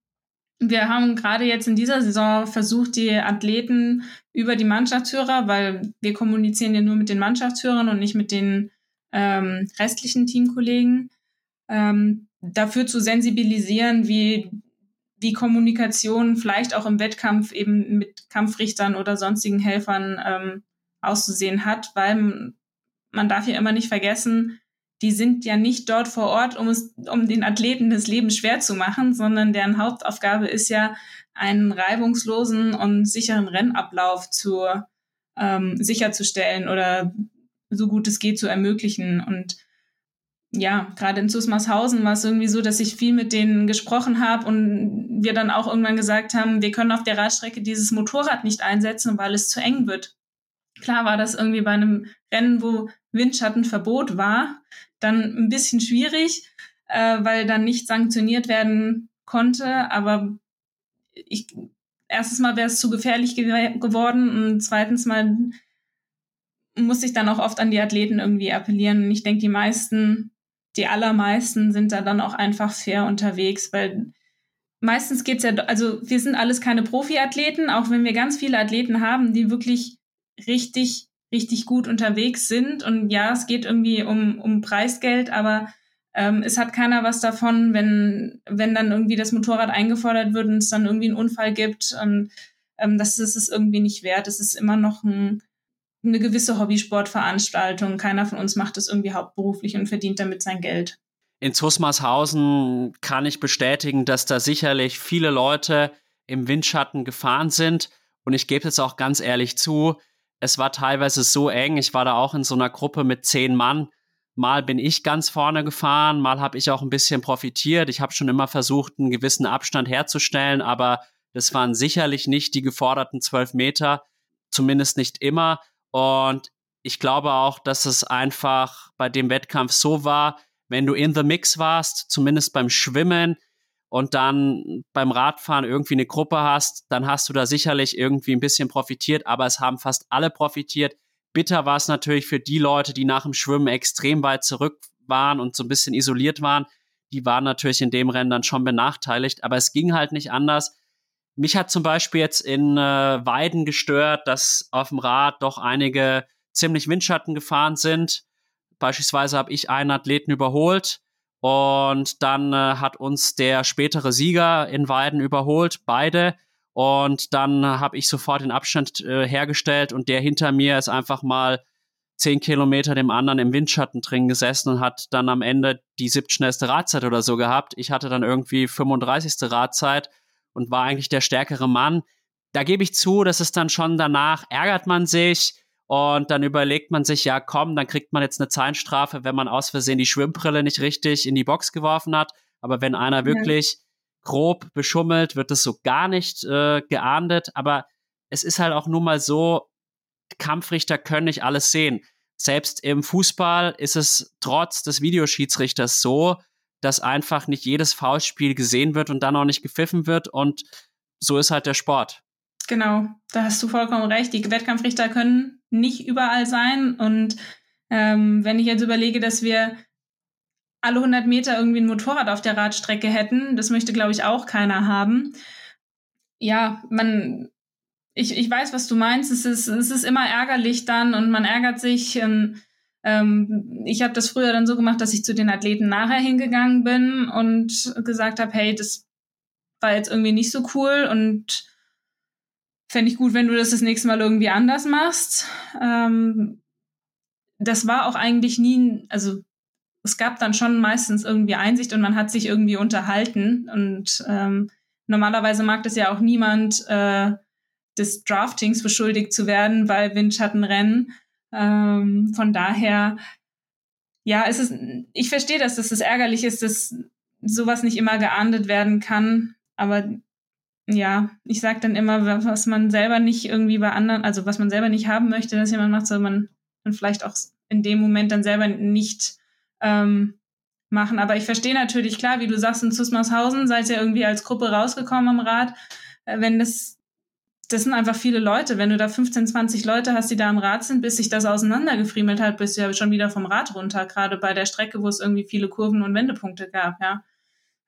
wir haben gerade jetzt in dieser Saison versucht, die Athleten über die Mannschaftsführer, weil wir kommunizieren ja nur mit den Mannschaftsführern und nicht mit den ähm, restlichen Teamkollegen, ähm, dafür zu sensibilisieren, wie wie Kommunikation vielleicht auch im Wettkampf eben mit Kampfrichtern oder sonstigen Helfern ähm, auszusehen hat, weil man darf ja immer nicht vergessen, die sind ja nicht dort vor Ort, um es, um den Athleten das Leben schwer zu machen, sondern deren Hauptaufgabe ist ja, einen reibungslosen und sicheren Rennablauf zu ähm, sicherzustellen oder so gut es geht zu ermöglichen. Und ja, gerade in Zusmarshausen war es irgendwie so, dass ich viel mit denen gesprochen habe und wir dann auch irgendwann gesagt haben, wir können auf der Radstrecke dieses Motorrad nicht einsetzen, weil es zu eng wird. Klar war das irgendwie bei einem Rennen, wo Windschattenverbot war, dann ein bisschen schwierig, äh, weil dann nicht sanktioniert werden konnte. Aber ich, erstens mal wäre es zu gefährlich ge geworden und zweitens mal musste ich dann auch oft an die Athleten irgendwie appellieren. Und ich denke, die meisten, die allermeisten sind da dann auch einfach fair unterwegs, weil meistens geht's ja, also wir sind alles keine Profiathleten, auch wenn wir ganz viele Athleten haben, die wirklich richtig, richtig gut unterwegs sind. Und ja, es geht irgendwie um, um Preisgeld, aber ähm, es hat keiner was davon, wenn, wenn dann irgendwie das Motorrad eingefordert wird und es dann irgendwie einen Unfall gibt. Und ähm, das ist es irgendwie nicht wert. Es ist immer noch ein, eine gewisse Hobbysportveranstaltung. Keiner von uns macht es irgendwie hauptberuflich und verdient damit sein Geld. In Zusmarshausen kann ich bestätigen, dass da sicherlich viele Leute im Windschatten gefahren sind. Und ich gebe jetzt auch ganz ehrlich zu, es war teilweise so eng. Ich war da auch in so einer Gruppe mit zehn Mann. Mal bin ich ganz vorne gefahren, mal habe ich auch ein bisschen profitiert. Ich habe schon immer versucht, einen gewissen Abstand herzustellen, aber das waren sicherlich nicht die geforderten zwölf Meter, zumindest nicht immer. Und ich glaube auch, dass es einfach bei dem Wettkampf so war, wenn du in the mix warst, zumindest beim Schwimmen, und dann beim Radfahren irgendwie eine Gruppe hast, dann hast du da sicherlich irgendwie ein bisschen profitiert, aber es haben fast alle profitiert. Bitter war es natürlich für die Leute, die nach dem Schwimmen extrem weit zurück waren und so ein bisschen isoliert waren. Die waren natürlich in dem Rennen dann schon benachteiligt, aber es ging halt nicht anders. Mich hat zum Beispiel jetzt in äh, Weiden gestört, dass auf dem Rad doch einige ziemlich Windschatten gefahren sind. Beispielsweise habe ich einen Athleten überholt und dann äh, hat uns der spätere Sieger in Weiden überholt, beide. Und dann habe ich sofort den Abstand äh, hergestellt und der hinter mir ist einfach mal zehn Kilometer dem anderen im Windschatten drin gesessen und hat dann am Ende die siebtschnellste Radzeit oder so gehabt. Ich hatte dann irgendwie 35. Radzeit und war eigentlich der stärkere Mann. Da gebe ich zu, dass es dann schon danach ärgert man sich und dann überlegt man sich, ja komm, dann kriegt man jetzt eine Zeitstrafe, wenn man aus Versehen die Schwimmbrille nicht richtig in die Box geworfen hat. Aber wenn einer wirklich ja. grob beschummelt, wird das so gar nicht äh, geahndet. Aber es ist halt auch nun mal so, Kampfrichter können nicht alles sehen. Selbst im Fußball ist es trotz des Videoschiedsrichters so, dass einfach nicht jedes Foulspiel gesehen wird und dann auch nicht gepfiffen wird. Und so ist halt der Sport. Genau, da hast du vollkommen recht. Die Wettkampfrichter können nicht überall sein. Und ähm, wenn ich jetzt überlege, dass wir alle 100 Meter irgendwie ein Motorrad auf der Radstrecke hätten, das möchte, glaube ich, auch keiner haben. Ja, man, ich, ich weiß, was du meinst. Es ist, es ist immer ärgerlich dann und man ärgert sich. Und, ähm, ich habe das früher dann so gemacht, dass ich zu den Athleten nachher hingegangen bin und gesagt habe, hey, das war jetzt irgendwie nicht so cool und Fände ich gut, wenn du das das nächste Mal irgendwie anders machst. Ähm, das war auch eigentlich nie, also es gab dann schon meistens irgendwie Einsicht und man hat sich irgendwie unterhalten. Und ähm, normalerweise mag das ja auch niemand, äh, des Draftings beschuldigt zu werden bei Windschattenrennen. Ähm, von daher, ja, es ist, ich verstehe, dass das ärgerlich ist, dass sowas nicht immer geahndet werden kann. Aber ja, ich sage dann immer, was man selber nicht irgendwie bei anderen, also was man selber nicht haben möchte, dass jemand macht, soll man dann vielleicht auch in dem Moment dann selber nicht ähm, machen. Aber ich verstehe natürlich, klar, wie du sagst, in Zusmarshausen seid ihr irgendwie als Gruppe rausgekommen am Rad. Äh, wenn das, das sind einfach viele Leute. Wenn du da 15, 20 Leute hast, die da am Rad sind, bis sich das auseinandergefriemelt hat, bist du ja schon wieder vom Rad runter, gerade bei der Strecke, wo es irgendwie viele Kurven und Wendepunkte gab, ja.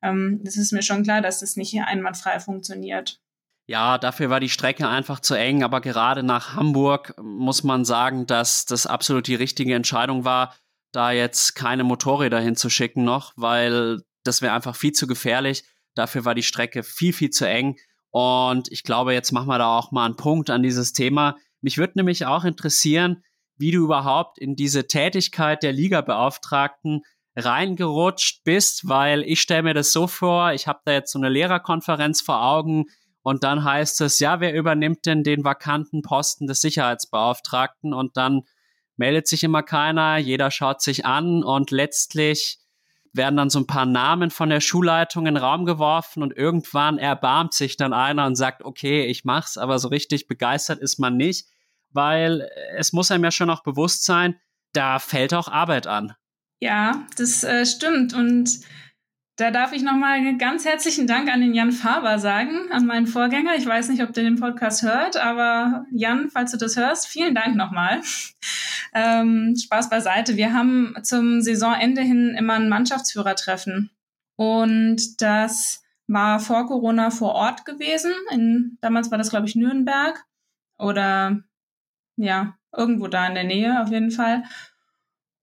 Ähm, das ist mir schon klar, dass das nicht hier einwandfrei funktioniert. Ja, dafür war die Strecke einfach zu eng, aber gerade nach Hamburg muss man sagen, dass das absolut die richtige Entscheidung war, da jetzt keine Motorräder hinzuschicken noch, weil das wäre einfach viel zu gefährlich. Dafür war die Strecke viel, viel zu eng. Und ich glaube, jetzt machen wir da auch mal einen Punkt an dieses Thema. Mich würde nämlich auch interessieren, wie du überhaupt in diese Tätigkeit der Liga-Beauftragten reingerutscht bist, weil ich stelle mir das so vor, ich habe da jetzt so eine Lehrerkonferenz vor Augen und dann heißt es, ja, wer übernimmt denn den vakanten Posten des Sicherheitsbeauftragten und dann meldet sich immer keiner, jeder schaut sich an und letztlich werden dann so ein paar Namen von der Schulleitung in den Raum geworfen und irgendwann erbarmt sich dann einer und sagt, okay, ich mach's, aber so richtig begeistert ist man nicht, weil es muss einem ja schon auch bewusst sein, da fällt auch Arbeit an. Ja, das äh, stimmt und da darf ich nochmal ganz herzlichen Dank an den Jan Faber sagen, an meinen Vorgänger. Ich weiß nicht, ob der den Podcast hört, aber Jan, falls du das hörst, vielen Dank nochmal. Ähm, Spaß beiseite. Wir haben zum Saisonende hin immer ein Mannschaftsführertreffen. Und das war vor Corona vor Ort gewesen. In, damals war das, glaube ich, Nürnberg oder ja, irgendwo da in der Nähe auf jeden Fall.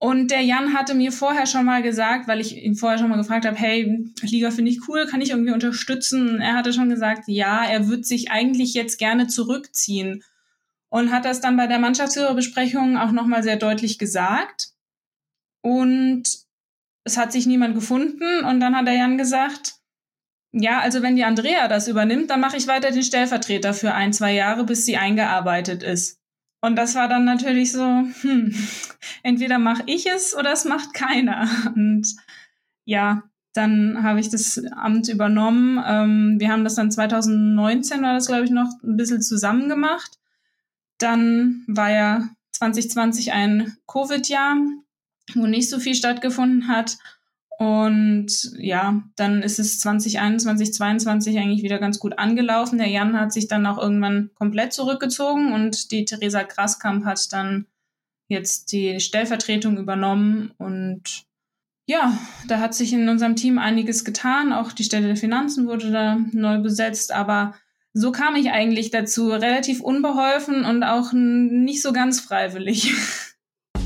Und der Jan hatte mir vorher schon mal gesagt, weil ich ihn vorher schon mal gefragt habe, hey, Liga finde ich cool, kann ich irgendwie unterstützen? Er hatte schon gesagt, ja, er wird sich eigentlich jetzt gerne zurückziehen. Und hat das dann bei der Mannschaftsführerbesprechung auch nochmal sehr deutlich gesagt. Und es hat sich niemand gefunden. Und dann hat der Jan gesagt, ja, also wenn die Andrea das übernimmt, dann mache ich weiter den Stellvertreter für ein, zwei Jahre, bis sie eingearbeitet ist. Und das war dann natürlich so, hm, entweder mache ich es oder es macht keiner. Und ja, dann habe ich das Amt übernommen. Ähm, wir haben das dann 2019, war das glaube ich noch, ein bisschen zusammen gemacht. Dann war ja 2020 ein Covid-Jahr, wo nicht so viel stattgefunden hat. Und ja, dann ist es 2021, 2022 eigentlich wieder ganz gut angelaufen. Der Jan hat sich dann auch irgendwann komplett zurückgezogen und die Theresa Graskamp hat dann jetzt die Stellvertretung übernommen. Und ja, da hat sich in unserem Team einiges getan. Auch die Stelle der Finanzen wurde da neu besetzt. Aber so kam ich eigentlich dazu, relativ unbeholfen und auch nicht so ganz freiwillig.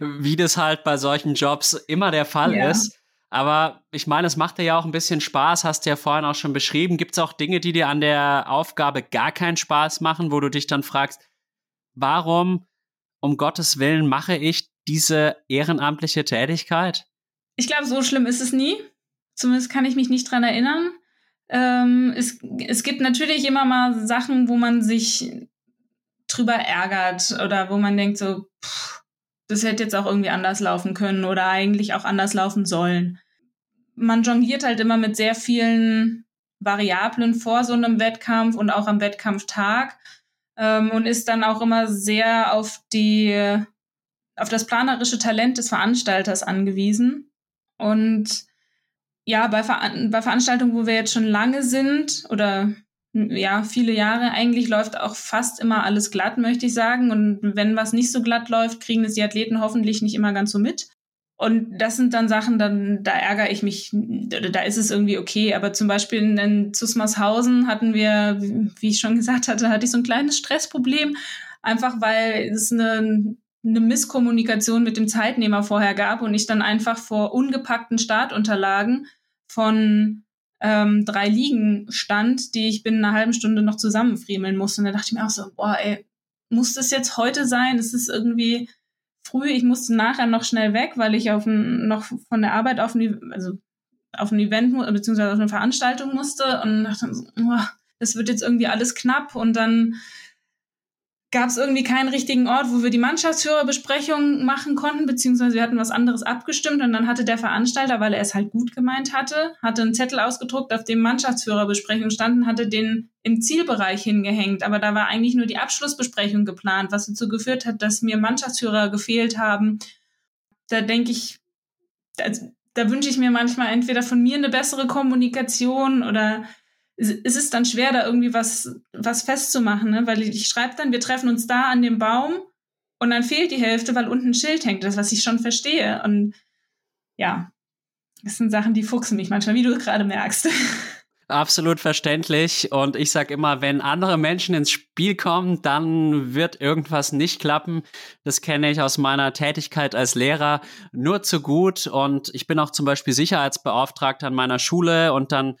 Wie das halt bei solchen Jobs immer der Fall ja. ist. Aber ich meine, es macht dir ja auch ein bisschen Spaß, hast du ja vorhin auch schon beschrieben. Gibt es auch Dinge, die dir an der Aufgabe gar keinen Spaß machen, wo du dich dann fragst, warum um Gottes Willen mache ich diese ehrenamtliche Tätigkeit? Ich glaube, so schlimm ist es nie. Zumindest kann ich mich nicht dran erinnern. Ähm, es, es gibt natürlich immer mal Sachen, wo man sich drüber ärgert oder wo man denkt so, pff, das hätte jetzt auch irgendwie anders laufen können oder eigentlich auch anders laufen sollen. Man jongliert halt immer mit sehr vielen Variablen vor so einem Wettkampf und auch am Wettkampftag ähm, und ist dann auch immer sehr auf die auf das planerische Talent des Veranstalters angewiesen. Und ja, bei, Ver bei Veranstaltungen, wo wir jetzt schon lange sind oder ja, viele Jahre. Eigentlich läuft auch fast immer alles glatt, möchte ich sagen. Und wenn was nicht so glatt läuft, kriegen es die Athleten hoffentlich nicht immer ganz so mit. Und das sind dann Sachen, dann, da ärgere ich mich, da ist es irgendwie okay. Aber zum Beispiel in Zusmarshausen hatten wir, wie ich schon gesagt hatte, hatte ich so ein kleines Stressproblem. Einfach weil es eine, eine Misskommunikation mit dem Zeitnehmer vorher gab und ich dann einfach vor ungepackten Startunterlagen von ähm, drei Liegen stand, die ich binnen einer halben Stunde noch zusammenfriemeln musste. Und da dachte ich mir auch so, boah, ey, muss das jetzt heute sein? Es ist irgendwie früh, ich musste nachher noch schnell weg, weil ich auf ein, noch von der Arbeit auf ein, also auf ein Event beziehungsweise auf eine Veranstaltung musste und dachte so, oh, das wird jetzt irgendwie alles knapp und dann gab es irgendwie keinen richtigen Ort, wo wir die Mannschaftsführerbesprechung machen konnten, beziehungsweise wir hatten was anderes abgestimmt und dann hatte der Veranstalter, weil er es halt gut gemeint hatte, hatte einen Zettel ausgedruckt, auf dem Mannschaftsführerbesprechung standen, hatte den im Zielbereich hingehängt, aber da war eigentlich nur die Abschlussbesprechung geplant, was dazu geführt hat, dass mir Mannschaftsführer gefehlt haben. Da denke ich, da, da wünsche ich mir manchmal entweder von mir eine bessere Kommunikation oder ist es dann schwer, da irgendwie was, was festzumachen, ne? weil ich schreibe dann, wir treffen uns da an dem Baum und dann fehlt die Hälfte, weil unten ein Schild hängt, das, was ich schon verstehe. Und ja, das sind Sachen, die fuchsen mich manchmal, wie du gerade merkst. Absolut verständlich. Und ich sage immer, wenn andere Menschen ins Spiel kommen, dann wird irgendwas nicht klappen. Das kenne ich aus meiner Tätigkeit als Lehrer nur zu gut. Und ich bin auch zum Beispiel Sicherheitsbeauftragter an meiner Schule und dann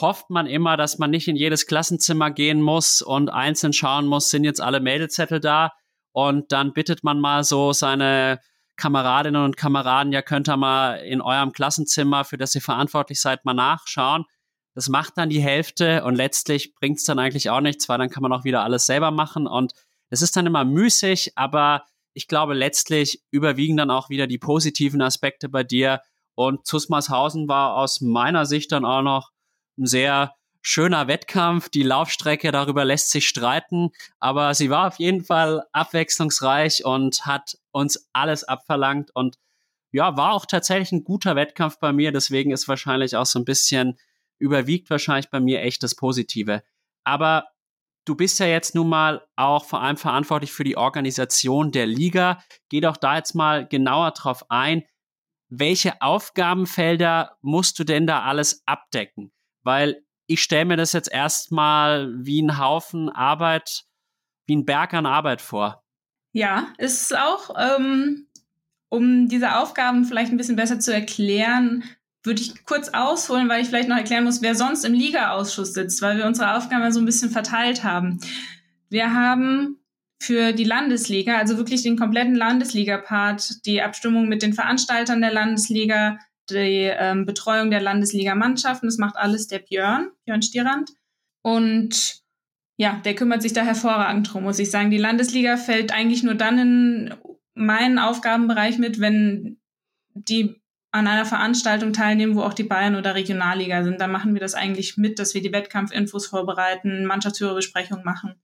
hofft man immer, dass man nicht in jedes Klassenzimmer gehen muss und einzeln schauen muss, sind jetzt alle Meldezettel da. Und dann bittet man mal so seine Kameradinnen und Kameraden, ja, könnt ihr mal in eurem Klassenzimmer, für das ihr verantwortlich seid, mal nachschauen. Das macht dann die Hälfte und letztlich bringt es dann eigentlich auch nichts, weil dann kann man auch wieder alles selber machen. Und es ist dann immer müßig, aber ich glaube, letztlich überwiegen dann auch wieder die positiven Aspekte bei dir. Und Zusmarshausen war aus meiner Sicht dann auch noch ein sehr schöner Wettkampf. Die Laufstrecke, darüber lässt sich streiten, aber sie war auf jeden Fall abwechslungsreich und hat uns alles abverlangt und ja, war auch tatsächlich ein guter Wettkampf bei mir. Deswegen ist wahrscheinlich auch so ein bisschen überwiegt wahrscheinlich bei mir echt das Positive. Aber du bist ja jetzt nun mal auch vor allem verantwortlich für die Organisation der Liga. Geh doch da jetzt mal genauer drauf ein. Welche Aufgabenfelder musst du denn da alles abdecken? Weil ich stelle mir das jetzt erstmal wie ein Haufen Arbeit, wie ein Berg an Arbeit vor. Ja, ist auch. Ähm, um diese Aufgaben vielleicht ein bisschen besser zu erklären, würde ich kurz ausholen, weil ich vielleicht noch erklären muss, wer sonst im Liga-Ausschuss sitzt, weil wir unsere Aufgaben so ein bisschen verteilt haben. Wir haben für die Landesliga, also wirklich den kompletten Landesliga-Part, die Abstimmung mit den Veranstaltern der Landesliga, die ähm, Betreuung der Landesliga-Mannschaften. Das macht alles der Björn, Björn Stierand. Und ja, der kümmert sich da hervorragend drum, muss ich sagen. Die Landesliga fällt eigentlich nur dann in meinen Aufgabenbereich mit, wenn die an einer Veranstaltung teilnehmen, wo auch die Bayern oder Regionalliga sind. Da machen wir das eigentlich mit, dass wir die Wettkampfinfos vorbereiten, Mannschaftsführerbesprechungen machen.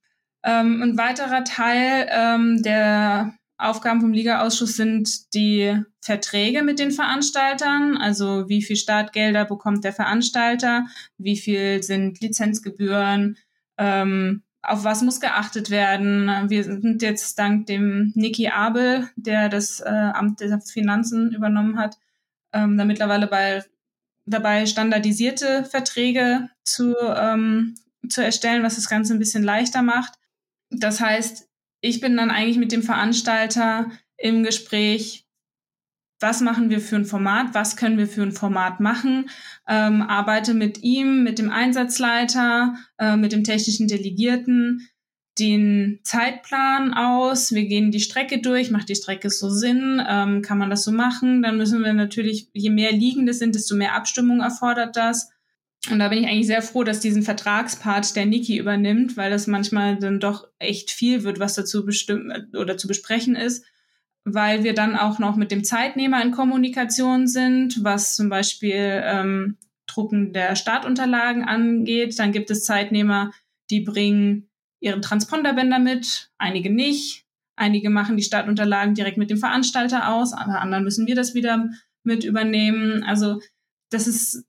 Ähm, ein weiterer Teil ähm, der Aufgaben vom Ligaausschuss sind die Verträge mit den Veranstaltern, also wie viel Startgelder bekommt der Veranstalter, wie viel sind Lizenzgebühren, ähm, auf was muss geachtet werden. Wir sind jetzt dank dem Niki Abel, der das äh, Amt der Finanzen übernommen hat, ähm, da mittlerweile bei, dabei standardisierte Verträge zu, ähm, zu erstellen, was das Ganze ein bisschen leichter macht. Das heißt, ich bin dann eigentlich mit dem Veranstalter im Gespräch, was machen wir für ein Format, was können wir für ein Format machen, ähm, arbeite mit ihm, mit dem Einsatzleiter, äh, mit dem technischen Delegierten den Zeitplan aus, wir gehen die Strecke durch, macht die Strecke so Sinn, ähm, kann man das so machen, dann müssen wir natürlich, je mehr Liegende sind, desto mehr Abstimmung erfordert das. Und da bin ich eigentlich sehr froh, dass diesen Vertragspart der Niki übernimmt, weil das manchmal dann doch echt viel wird, was dazu bestimmt oder zu besprechen ist, weil wir dann auch noch mit dem Zeitnehmer in Kommunikation sind, was zum Beispiel ähm, Drucken der Startunterlagen angeht. Dann gibt es Zeitnehmer, die bringen ihre Transponderbänder mit, einige nicht. Einige machen die Startunterlagen direkt mit dem Veranstalter aus, aber anderen müssen wir das wieder mit übernehmen. Also das ist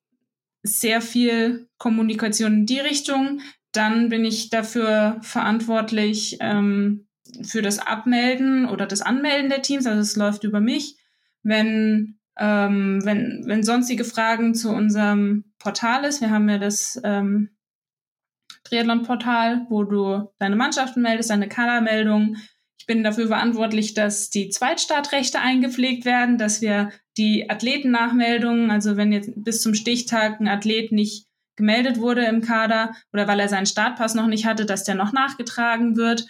sehr viel Kommunikation in die Richtung. dann bin ich dafür verantwortlich ähm, für das Abmelden oder das Anmelden der Teams. Also es läuft über mich. Wenn, ähm, wenn, wenn sonstige Fragen zu unserem Portal ist, wir haben ja das ähm, Triathlon-Portal, wo du deine Mannschaften meldest, deine Kadermeldung. Ich bin dafür verantwortlich, dass die Zweitstartrechte eingepflegt werden, dass wir die Athletennachmeldungen, also wenn jetzt bis zum Stichtag ein Athlet nicht gemeldet wurde im Kader oder weil er seinen Startpass noch nicht hatte, dass der noch nachgetragen wird,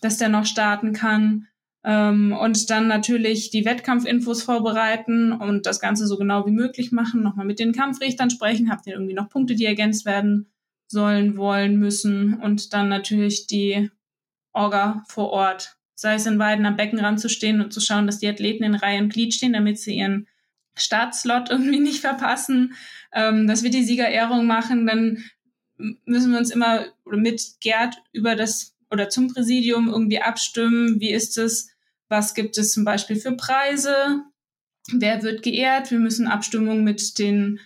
dass der noch starten kann. Ähm, und dann natürlich die Wettkampfinfos vorbereiten und das Ganze so genau wie möglich machen, nochmal mit den Kampfrichtern sprechen, habt ihr irgendwie noch Punkte, die ergänzt werden sollen, wollen, müssen und dann natürlich die Orga vor Ort, sei es in Weiden am Beckenrand zu stehen und zu schauen, dass die Athleten in Reihe und Glied stehen, damit sie ihren Startslot irgendwie nicht verpassen, ähm, dass wir die Siegerehrung machen, dann müssen wir uns immer mit Gerd über das oder zum Präsidium irgendwie abstimmen. Wie ist es? Was gibt es zum Beispiel für Preise? Wer wird geehrt? Wir müssen Abstimmungen mit den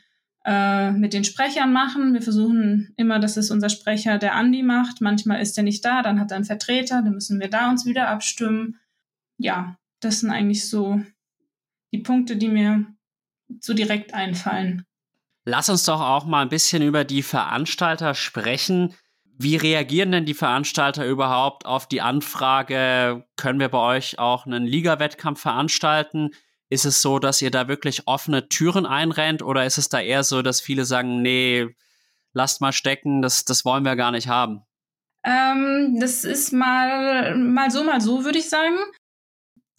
äh, mit den Sprechern machen. Wir versuchen immer, dass es unser Sprecher, der Andi, macht. Manchmal ist er nicht da, dann hat er einen Vertreter, dann müssen wir da uns wieder abstimmen. Ja, das sind eigentlich so die Punkte, die mir so direkt einfallen. Lass uns doch auch mal ein bisschen über die Veranstalter sprechen. Wie reagieren denn die Veranstalter überhaupt auf die Anfrage, können wir bei euch auch einen Liga-Wettkampf veranstalten? Ist es so, dass ihr da wirklich offene Türen einrennt oder ist es da eher so, dass viele sagen, nee, lasst mal stecken, das, das wollen wir gar nicht haben? Ähm, das ist mal, mal so, mal so, würde ich sagen.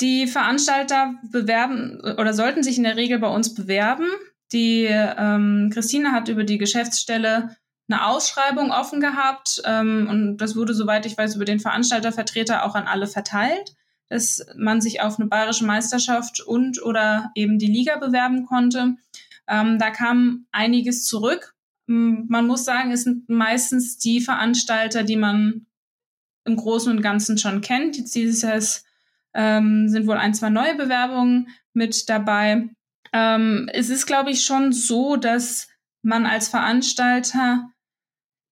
Die Veranstalter bewerben oder sollten sich in der Regel bei uns bewerben. Die ähm, Christine hat über die Geschäftsstelle eine Ausschreibung offen gehabt ähm, und das wurde, soweit ich weiß, über den Veranstaltervertreter auch an alle verteilt dass man sich auf eine bayerische Meisterschaft und oder eben die Liga bewerben konnte. Ähm, da kam einiges zurück. Man muss sagen, es sind meistens die Veranstalter, die man im Großen und Ganzen schon kennt. Jetzt dieses Jahr ist, ähm, sind wohl ein, zwei neue Bewerbungen mit dabei. Ähm, es ist, glaube ich, schon so, dass man als Veranstalter,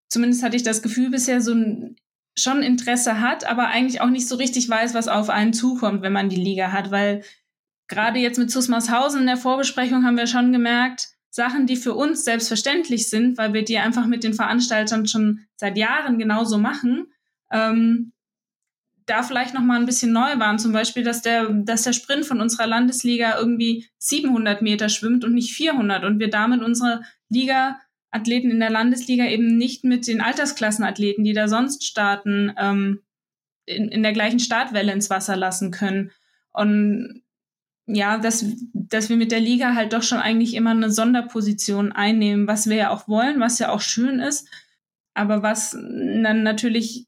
zumindest hatte ich das Gefühl bisher, so ein schon Interesse hat, aber eigentlich auch nicht so richtig weiß, was auf einen zukommt, wenn man die Liga hat, weil gerade jetzt mit Zusmarshausen in der Vorbesprechung haben wir schon gemerkt, Sachen, die für uns selbstverständlich sind, weil wir die einfach mit den Veranstaltern schon seit Jahren genauso machen, ähm, da vielleicht noch mal ein bisschen neu waren. Zum Beispiel, dass der, dass der Sprint von unserer Landesliga irgendwie 700 Meter schwimmt und nicht 400 und wir damit unsere Liga Athleten in der Landesliga eben nicht mit den Altersklassenathleten, die da sonst starten, ähm, in, in der gleichen Startwelle ins Wasser lassen können. Und ja, dass, dass wir mit der Liga halt doch schon eigentlich immer eine Sonderposition einnehmen, was wir ja auch wollen, was ja auch schön ist, aber was dann natürlich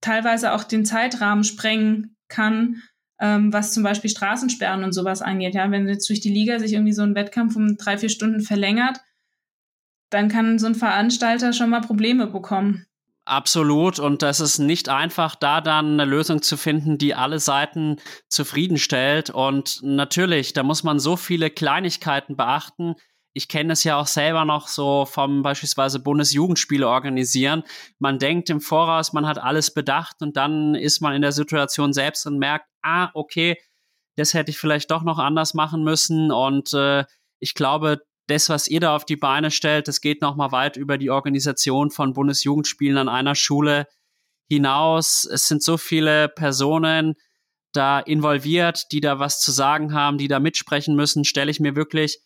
teilweise auch den Zeitrahmen sprengen kann, ähm, was zum Beispiel Straßensperren und sowas angeht. Ja, wenn jetzt durch die Liga sich irgendwie so ein Wettkampf um drei, vier Stunden verlängert, dann kann so ein Veranstalter schon mal Probleme bekommen. Absolut. Und das ist nicht einfach, da dann eine Lösung zu finden, die alle Seiten zufriedenstellt. Und natürlich, da muss man so viele Kleinigkeiten beachten. Ich kenne es ja auch selber noch so vom beispielsweise Bundesjugendspiele organisieren. Man denkt im Voraus, man hat alles bedacht und dann ist man in der Situation selbst und merkt, ah, okay, das hätte ich vielleicht doch noch anders machen müssen. Und äh, ich glaube, das, was ihr da auf die Beine stellt, das geht nochmal weit über die Organisation von Bundesjugendspielen an einer Schule hinaus. Es sind so viele Personen da involviert, die da was zu sagen haben, die da mitsprechen müssen, stelle ich mir wirklich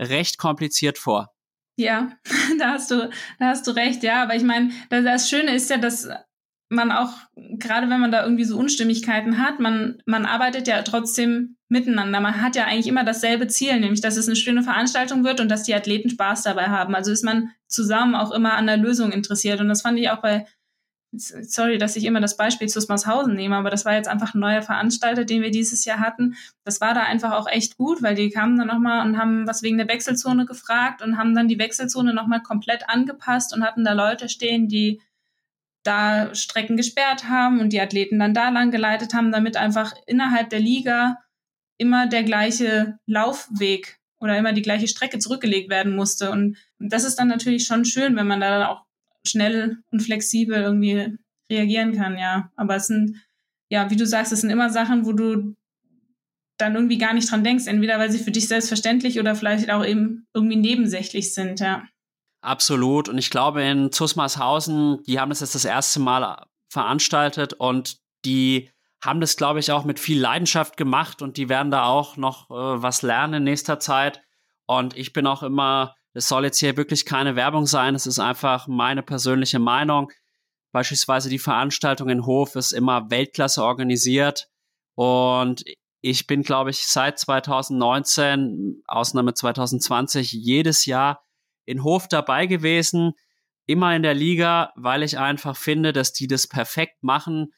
recht kompliziert vor. Ja, da hast du, da hast du recht, ja. Aber ich meine, das Schöne ist ja, dass man auch, gerade wenn man da irgendwie so Unstimmigkeiten hat, man, man arbeitet ja trotzdem miteinander. Man hat ja eigentlich immer dasselbe Ziel, nämlich dass es eine schöne Veranstaltung wird und dass die Athleten Spaß dabei haben. Also ist man zusammen auch immer an der Lösung interessiert. Und das fand ich auch bei, sorry, dass ich immer das Beispiel zu Smarshausen nehme, aber das war jetzt einfach ein neuer Veranstalter, den wir dieses Jahr hatten. Das war da einfach auch echt gut, weil die kamen dann nochmal und haben was wegen der Wechselzone gefragt und haben dann die Wechselzone nochmal komplett angepasst und hatten da Leute stehen, die da Strecken gesperrt haben und die Athleten dann da lang geleitet haben, damit einfach innerhalb der Liga immer der gleiche Laufweg oder immer die gleiche Strecke zurückgelegt werden musste. Und das ist dann natürlich schon schön, wenn man da dann auch schnell und flexibel irgendwie reagieren kann, ja. Aber es sind, ja, wie du sagst, es sind immer Sachen, wo du dann irgendwie gar nicht dran denkst, entweder weil sie für dich selbstverständlich oder vielleicht auch eben irgendwie nebensächlich sind, ja. Absolut. Und ich glaube, in Zusmarshausen, die haben das jetzt das erste Mal veranstaltet und die haben das, glaube ich, auch mit viel Leidenschaft gemacht und die werden da auch noch äh, was lernen in nächster Zeit. Und ich bin auch immer, es soll jetzt hier wirklich keine Werbung sein, es ist einfach meine persönliche Meinung. Beispielsweise die Veranstaltung in Hof ist immer Weltklasse organisiert und ich bin, glaube ich, seit 2019, Ausnahme 2020, jedes Jahr in Hof dabei gewesen, immer in der Liga, weil ich einfach finde, dass die das perfekt machen.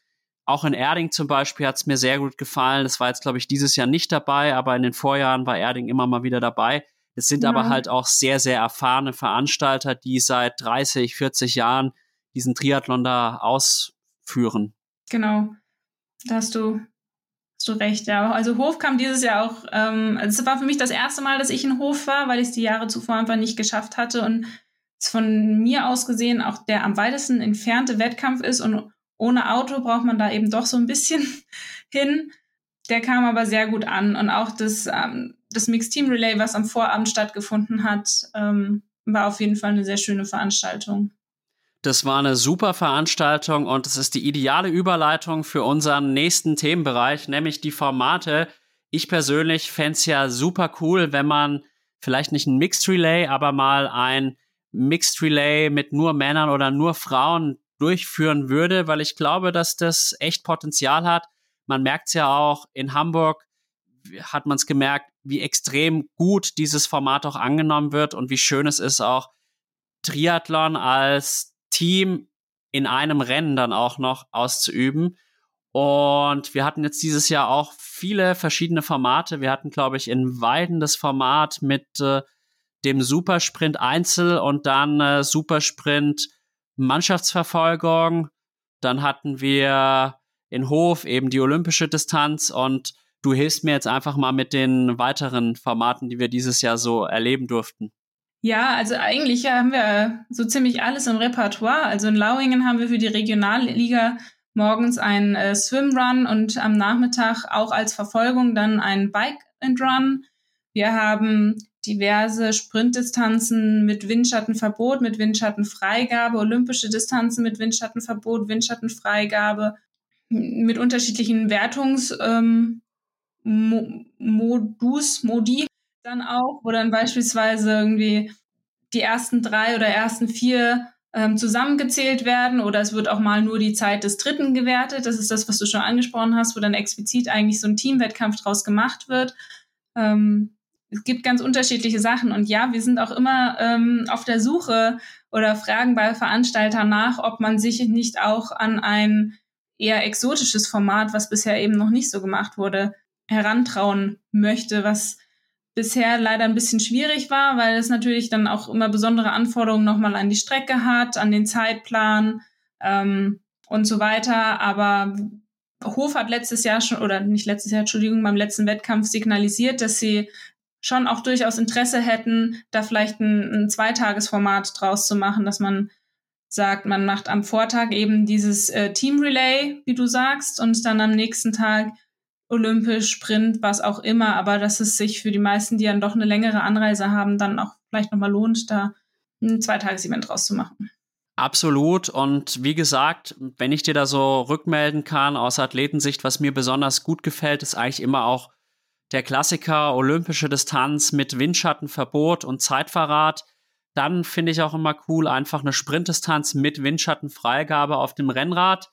Auch in Erding zum Beispiel hat es mir sehr gut gefallen. Das war jetzt, glaube ich, dieses Jahr nicht dabei, aber in den Vorjahren war Erding immer mal wieder dabei. Es sind ja. aber halt auch sehr, sehr erfahrene Veranstalter, die seit 30, 40 Jahren diesen Triathlon da ausführen. Genau. Da hast du, hast du recht, ja. Also Hof kam dieses Jahr auch, ähm, also es war für mich das erste Mal, dass ich in Hof war, weil ich es die Jahre zuvor einfach nicht geschafft hatte und es von mir aus gesehen auch der am weitesten entfernte Wettkampf ist und ohne Auto braucht man da eben doch so ein bisschen hin. Der kam aber sehr gut an und auch das, ähm, das Mixed Team Relay, was am Vorabend stattgefunden hat, ähm, war auf jeden Fall eine sehr schöne Veranstaltung. Das war eine super Veranstaltung und es ist die ideale Überleitung für unseren nächsten Themenbereich, nämlich die Formate. Ich persönlich fände es ja super cool, wenn man vielleicht nicht ein Mixed Relay, aber mal ein Mixed Relay mit nur Männern oder nur Frauen durchführen würde, weil ich glaube, dass das echt Potenzial hat. Man merkt es ja auch in Hamburg, hat man es gemerkt, wie extrem gut dieses Format auch angenommen wird und wie schön es ist, auch Triathlon als Team in einem Rennen dann auch noch auszuüben. Und wir hatten jetzt dieses Jahr auch viele verschiedene Formate. Wir hatten, glaube ich, in Weiden das Format mit äh, dem Supersprint Einzel und dann äh, Supersprint Mannschaftsverfolgung. Dann hatten wir in Hof eben die olympische Distanz und du hilfst mir jetzt einfach mal mit den weiteren Formaten, die wir dieses Jahr so erleben durften. Ja, also eigentlich haben wir so ziemlich alles im Repertoire. Also in Lauingen haben wir für die Regionalliga morgens einen äh, Swimrun und am Nachmittag auch als Verfolgung dann ein Bike and Run. Wir haben diverse Sprintdistanzen mit Windschattenverbot, mit Windschattenfreigabe, olympische Distanzen mit Windschattenverbot, Windschattenfreigabe, mit unterschiedlichen Wertungs ähm, Modi dann auch, wo dann beispielsweise irgendwie die ersten drei oder ersten vier ähm, zusammengezählt werden oder es wird auch mal nur die Zeit des Dritten gewertet. Das ist das, was du schon angesprochen hast, wo dann explizit eigentlich so ein Teamwettkampf draus gemacht wird. Ähm, es gibt ganz unterschiedliche Sachen und ja, wir sind auch immer ähm, auf der Suche oder fragen bei Veranstaltern nach, ob man sich nicht auch an ein eher exotisches Format, was bisher eben noch nicht so gemacht wurde, herantrauen möchte, was bisher leider ein bisschen schwierig war, weil es natürlich dann auch immer besondere Anforderungen nochmal an die Strecke hat, an den Zeitplan ähm, und so weiter. Aber Hof hat letztes Jahr schon, oder nicht letztes Jahr, Entschuldigung, beim letzten Wettkampf signalisiert, dass sie schon auch durchaus Interesse hätten, da vielleicht ein, ein Zweitagesformat draus zu machen, dass man sagt, man macht am Vortag eben dieses äh, Team Relay, wie du sagst, und dann am nächsten Tag olympisch, Sprint, was auch immer, aber dass es sich für die meisten, die dann doch eine längere Anreise haben, dann auch vielleicht nochmal lohnt, da ein Zweitages-Event draus zu machen. Absolut. Und wie gesagt, wenn ich dir da so rückmelden kann aus Athletensicht, was mir besonders gut gefällt, ist eigentlich immer auch der Klassiker olympische Distanz mit Windschattenverbot und Zeitverrat. Dann finde ich auch immer cool einfach eine Sprintdistanz mit Windschattenfreigabe auf dem Rennrad.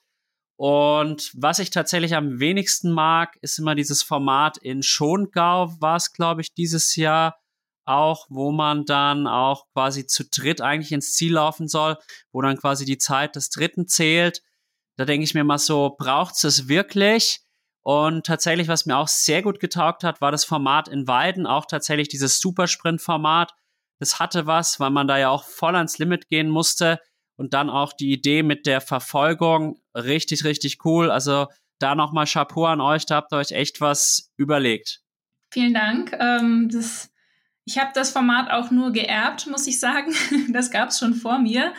Und was ich tatsächlich am wenigsten mag, ist immer dieses Format in Schongau, war es, glaube ich, dieses Jahr auch, wo man dann auch quasi zu dritt eigentlich ins Ziel laufen soll, wo dann quasi die Zeit des Dritten zählt. Da denke ich mir mal so, braucht es wirklich? Und tatsächlich, was mir auch sehr gut getaugt hat, war das Format in Weiden, auch tatsächlich dieses Supersprint-Format. Das hatte was, weil man da ja auch voll ans Limit gehen musste und dann auch die Idee mit der Verfolgung richtig, richtig cool. Also da nochmal Chapeau an euch, da habt ihr euch echt was überlegt. Vielen Dank. Ähm, das, ich habe das Format auch nur geerbt, muss ich sagen. Das gab es schon vor mir.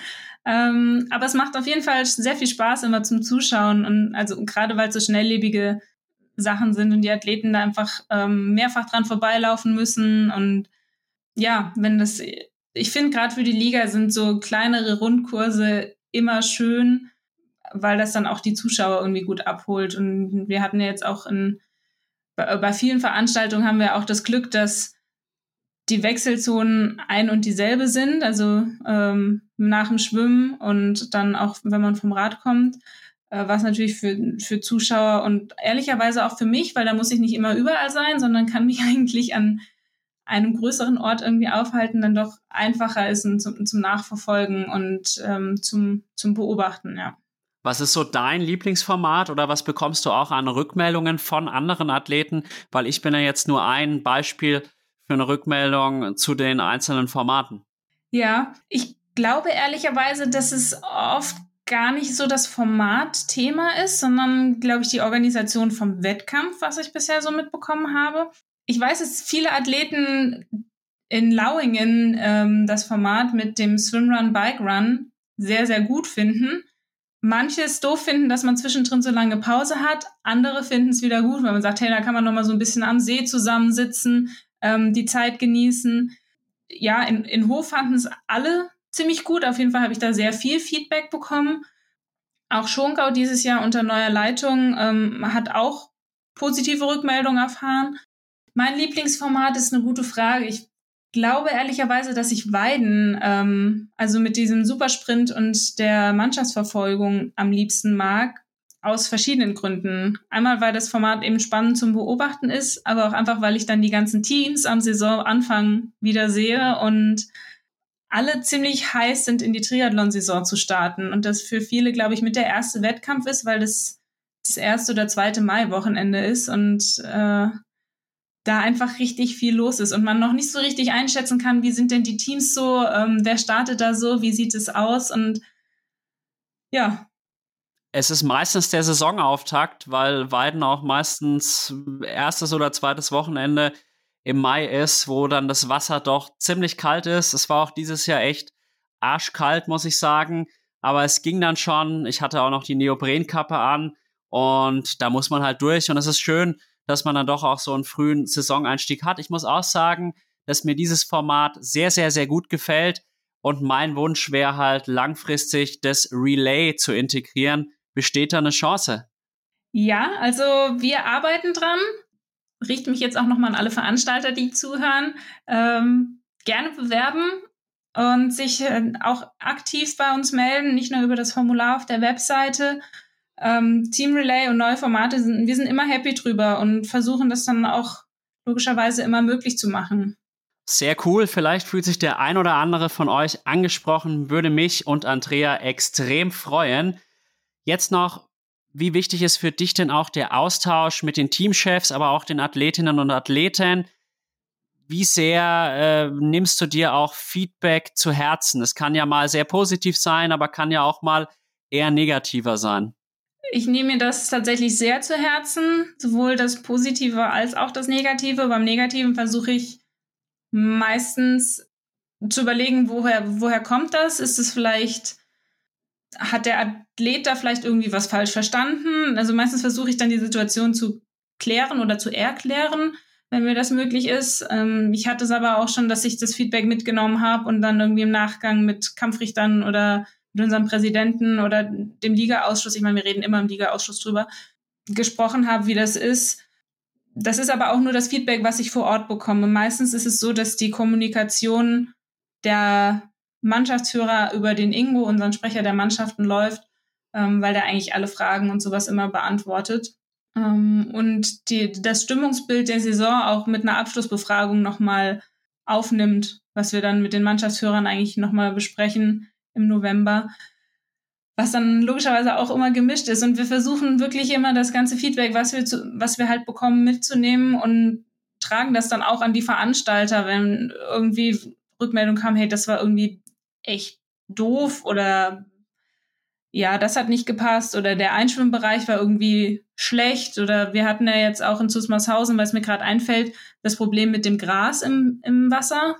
Ähm, aber es macht auf jeden Fall sehr viel Spaß immer zum Zuschauen und also gerade weil es so schnelllebige Sachen sind und die Athleten da einfach ähm, mehrfach dran vorbeilaufen müssen und ja, wenn das, ich finde gerade für die Liga sind so kleinere Rundkurse immer schön, weil das dann auch die Zuschauer irgendwie gut abholt und wir hatten ja jetzt auch in bei, bei vielen Veranstaltungen haben wir auch das Glück, dass die Wechselzonen ein und dieselbe sind, also ähm, nach dem Schwimmen und dann auch, wenn man vom Rad kommt, äh, was natürlich für, für Zuschauer und ehrlicherweise auch für mich, weil da muss ich nicht immer überall sein, sondern kann mich eigentlich an einem größeren Ort irgendwie aufhalten, dann doch einfacher ist zum, zum Nachverfolgen und ähm, zum, zum Beobachten, ja. Was ist so dein Lieblingsformat oder was bekommst du auch an Rückmeldungen von anderen Athleten? Weil ich bin ja jetzt nur ein Beispiel für eine Rückmeldung zu den einzelnen Formaten. Ja, ich glaube ehrlicherweise, dass es oft gar nicht so das Format Thema ist, sondern, glaube ich, die Organisation vom Wettkampf, was ich bisher so mitbekommen habe. Ich weiß, dass viele Athleten in Lauingen ähm, das Format mit dem Swimrun Bike Run sehr, sehr gut finden manche es doof finden, dass man zwischendrin so lange Pause hat. Andere finden es wieder gut, weil man sagt, hey, da kann man noch mal so ein bisschen am See zusammensitzen, ähm, die Zeit genießen. Ja, in, in Hof fanden es alle ziemlich gut. Auf jeden Fall habe ich da sehr viel Feedback bekommen. Auch Schongau dieses Jahr unter neuer Leitung ähm, hat auch positive Rückmeldungen erfahren. Mein Lieblingsformat ist eine gute Frage. Ich glaube ehrlicherweise, dass ich Weiden, ähm, also mit diesem Supersprint und der Mannschaftsverfolgung am liebsten mag, aus verschiedenen Gründen. Einmal, weil das Format eben spannend zum Beobachten ist, aber auch einfach, weil ich dann die ganzen Teams am Saisonanfang wieder sehe und alle ziemlich heiß sind, in die Triathlon-Saison zu starten. Und das für viele, glaube ich, mit der erste Wettkampf ist, weil das das erste oder zweite Mai-Wochenende ist und äh, da einfach richtig viel los ist und man noch nicht so richtig einschätzen kann, wie sind denn die Teams so, ähm, wer startet da so, wie sieht es aus und ja. Es ist meistens der Saisonauftakt, weil Weiden auch meistens erstes oder zweites Wochenende im Mai ist, wo dann das Wasser doch ziemlich kalt ist. Es war auch dieses Jahr echt arschkalt, muss ich sagen. Aber es ging dann schon. Ich hatte auch noch die Neoprenkappe an und da muss man halt durch. Und es ist schön, dass man dann doch auch so einen frühen Saisoneinstieg hat. Ich muss auch sagen, dass mir dieses Format sehr, sehr, sehr gut gefällt. Und mein Wunsch wäre halt langfristig das Relay zu integrieren. Besteht da eine Chance? Ja, also wir arbeiten dran. Richte mich jetzt auch nochmal an alle Veranstalter, die zuhören. Ähm, gerne bewerben und sich äh, auch aktiv bei uns melden, nicht nur über das Formular auf der Webseite ähm, Team Relay und neue Formate sind, wir sind immer happy drüber und versuchen das dann auch logischerweise immer möglich zu machen. Sehr cool. Vielleicht fühlt sich der ein oder andere von euch angesprochen, würde mich und Andrea extrem freuen. Jetzt noch, wie wichtig ist für dich denn auch der Austausch mit den Teamchefs, aber auch den Athletinnen und Athleten? Wie sehr äh, nimmst du dir auch Feedback zu Herzen? Es kann ja mal sehr positiv sein, aber kann ja auch mal eher negativer sein. Ich nehme mir das tatsächlich sehr zu Herzen, sowohl das Positive als auch das Negative. Beim Negativen versuche ich meistens zu überlegen, woher, woher kommt das? Ist es vielleicht, hat der Athlet da vielleicht irgendwie was falsch verstanden? Also meistens versuche ich dann die Situation zu klären oder zu erklären, wenn mir das möglich ist. Ähm, ich hatte es aber auch schon, dass ich das Feedback mitgenommen habe und dann irgendwie im Nachgang mit Kampfrichtern oder mit unserem Präsidenten oder dem Liga-Ausschuss, ich meine, wir reden immer im Liga-Ausschuss drüber, gesprochen habe, wie das ist. Das ist aber auch nur das Feedback, was ich vor Ort bekomme. Meistens ist es so, dass die Kommunikation der Mannschaftsführer über den Ingo, unseren Sprecher der Mannschaften, läuft, ähm, weil der eigentlich alle Fragen und sowas immer beantwortet. Ähm, und die, das Stimmungsbild der Saison auch mit einer Abschlussbefragung nochmal aufnimmt, was wir dann mit den Mannschaftsführern eigentlich nochmal besprechen, im November, was dann logischerweise auch immer gemischt ist. Und wir versuchen wirklich immer das ganze Feedback, was wir, zu, was wir halt bekommen, mitzunehmen und tragen das dann auch an die Veranstalter, wenn irgendwie Rückmeldung kam, hey, das war irgendwie echt doof oder ja, das hat nicht gepasst oder der Einschwimmbereich war irgendwie schlecht oder wir hatten ja jetzt auch in Zusmarshausen, weil es mir gerade einfällt, das Problem mit dem Gras im, im Wasser.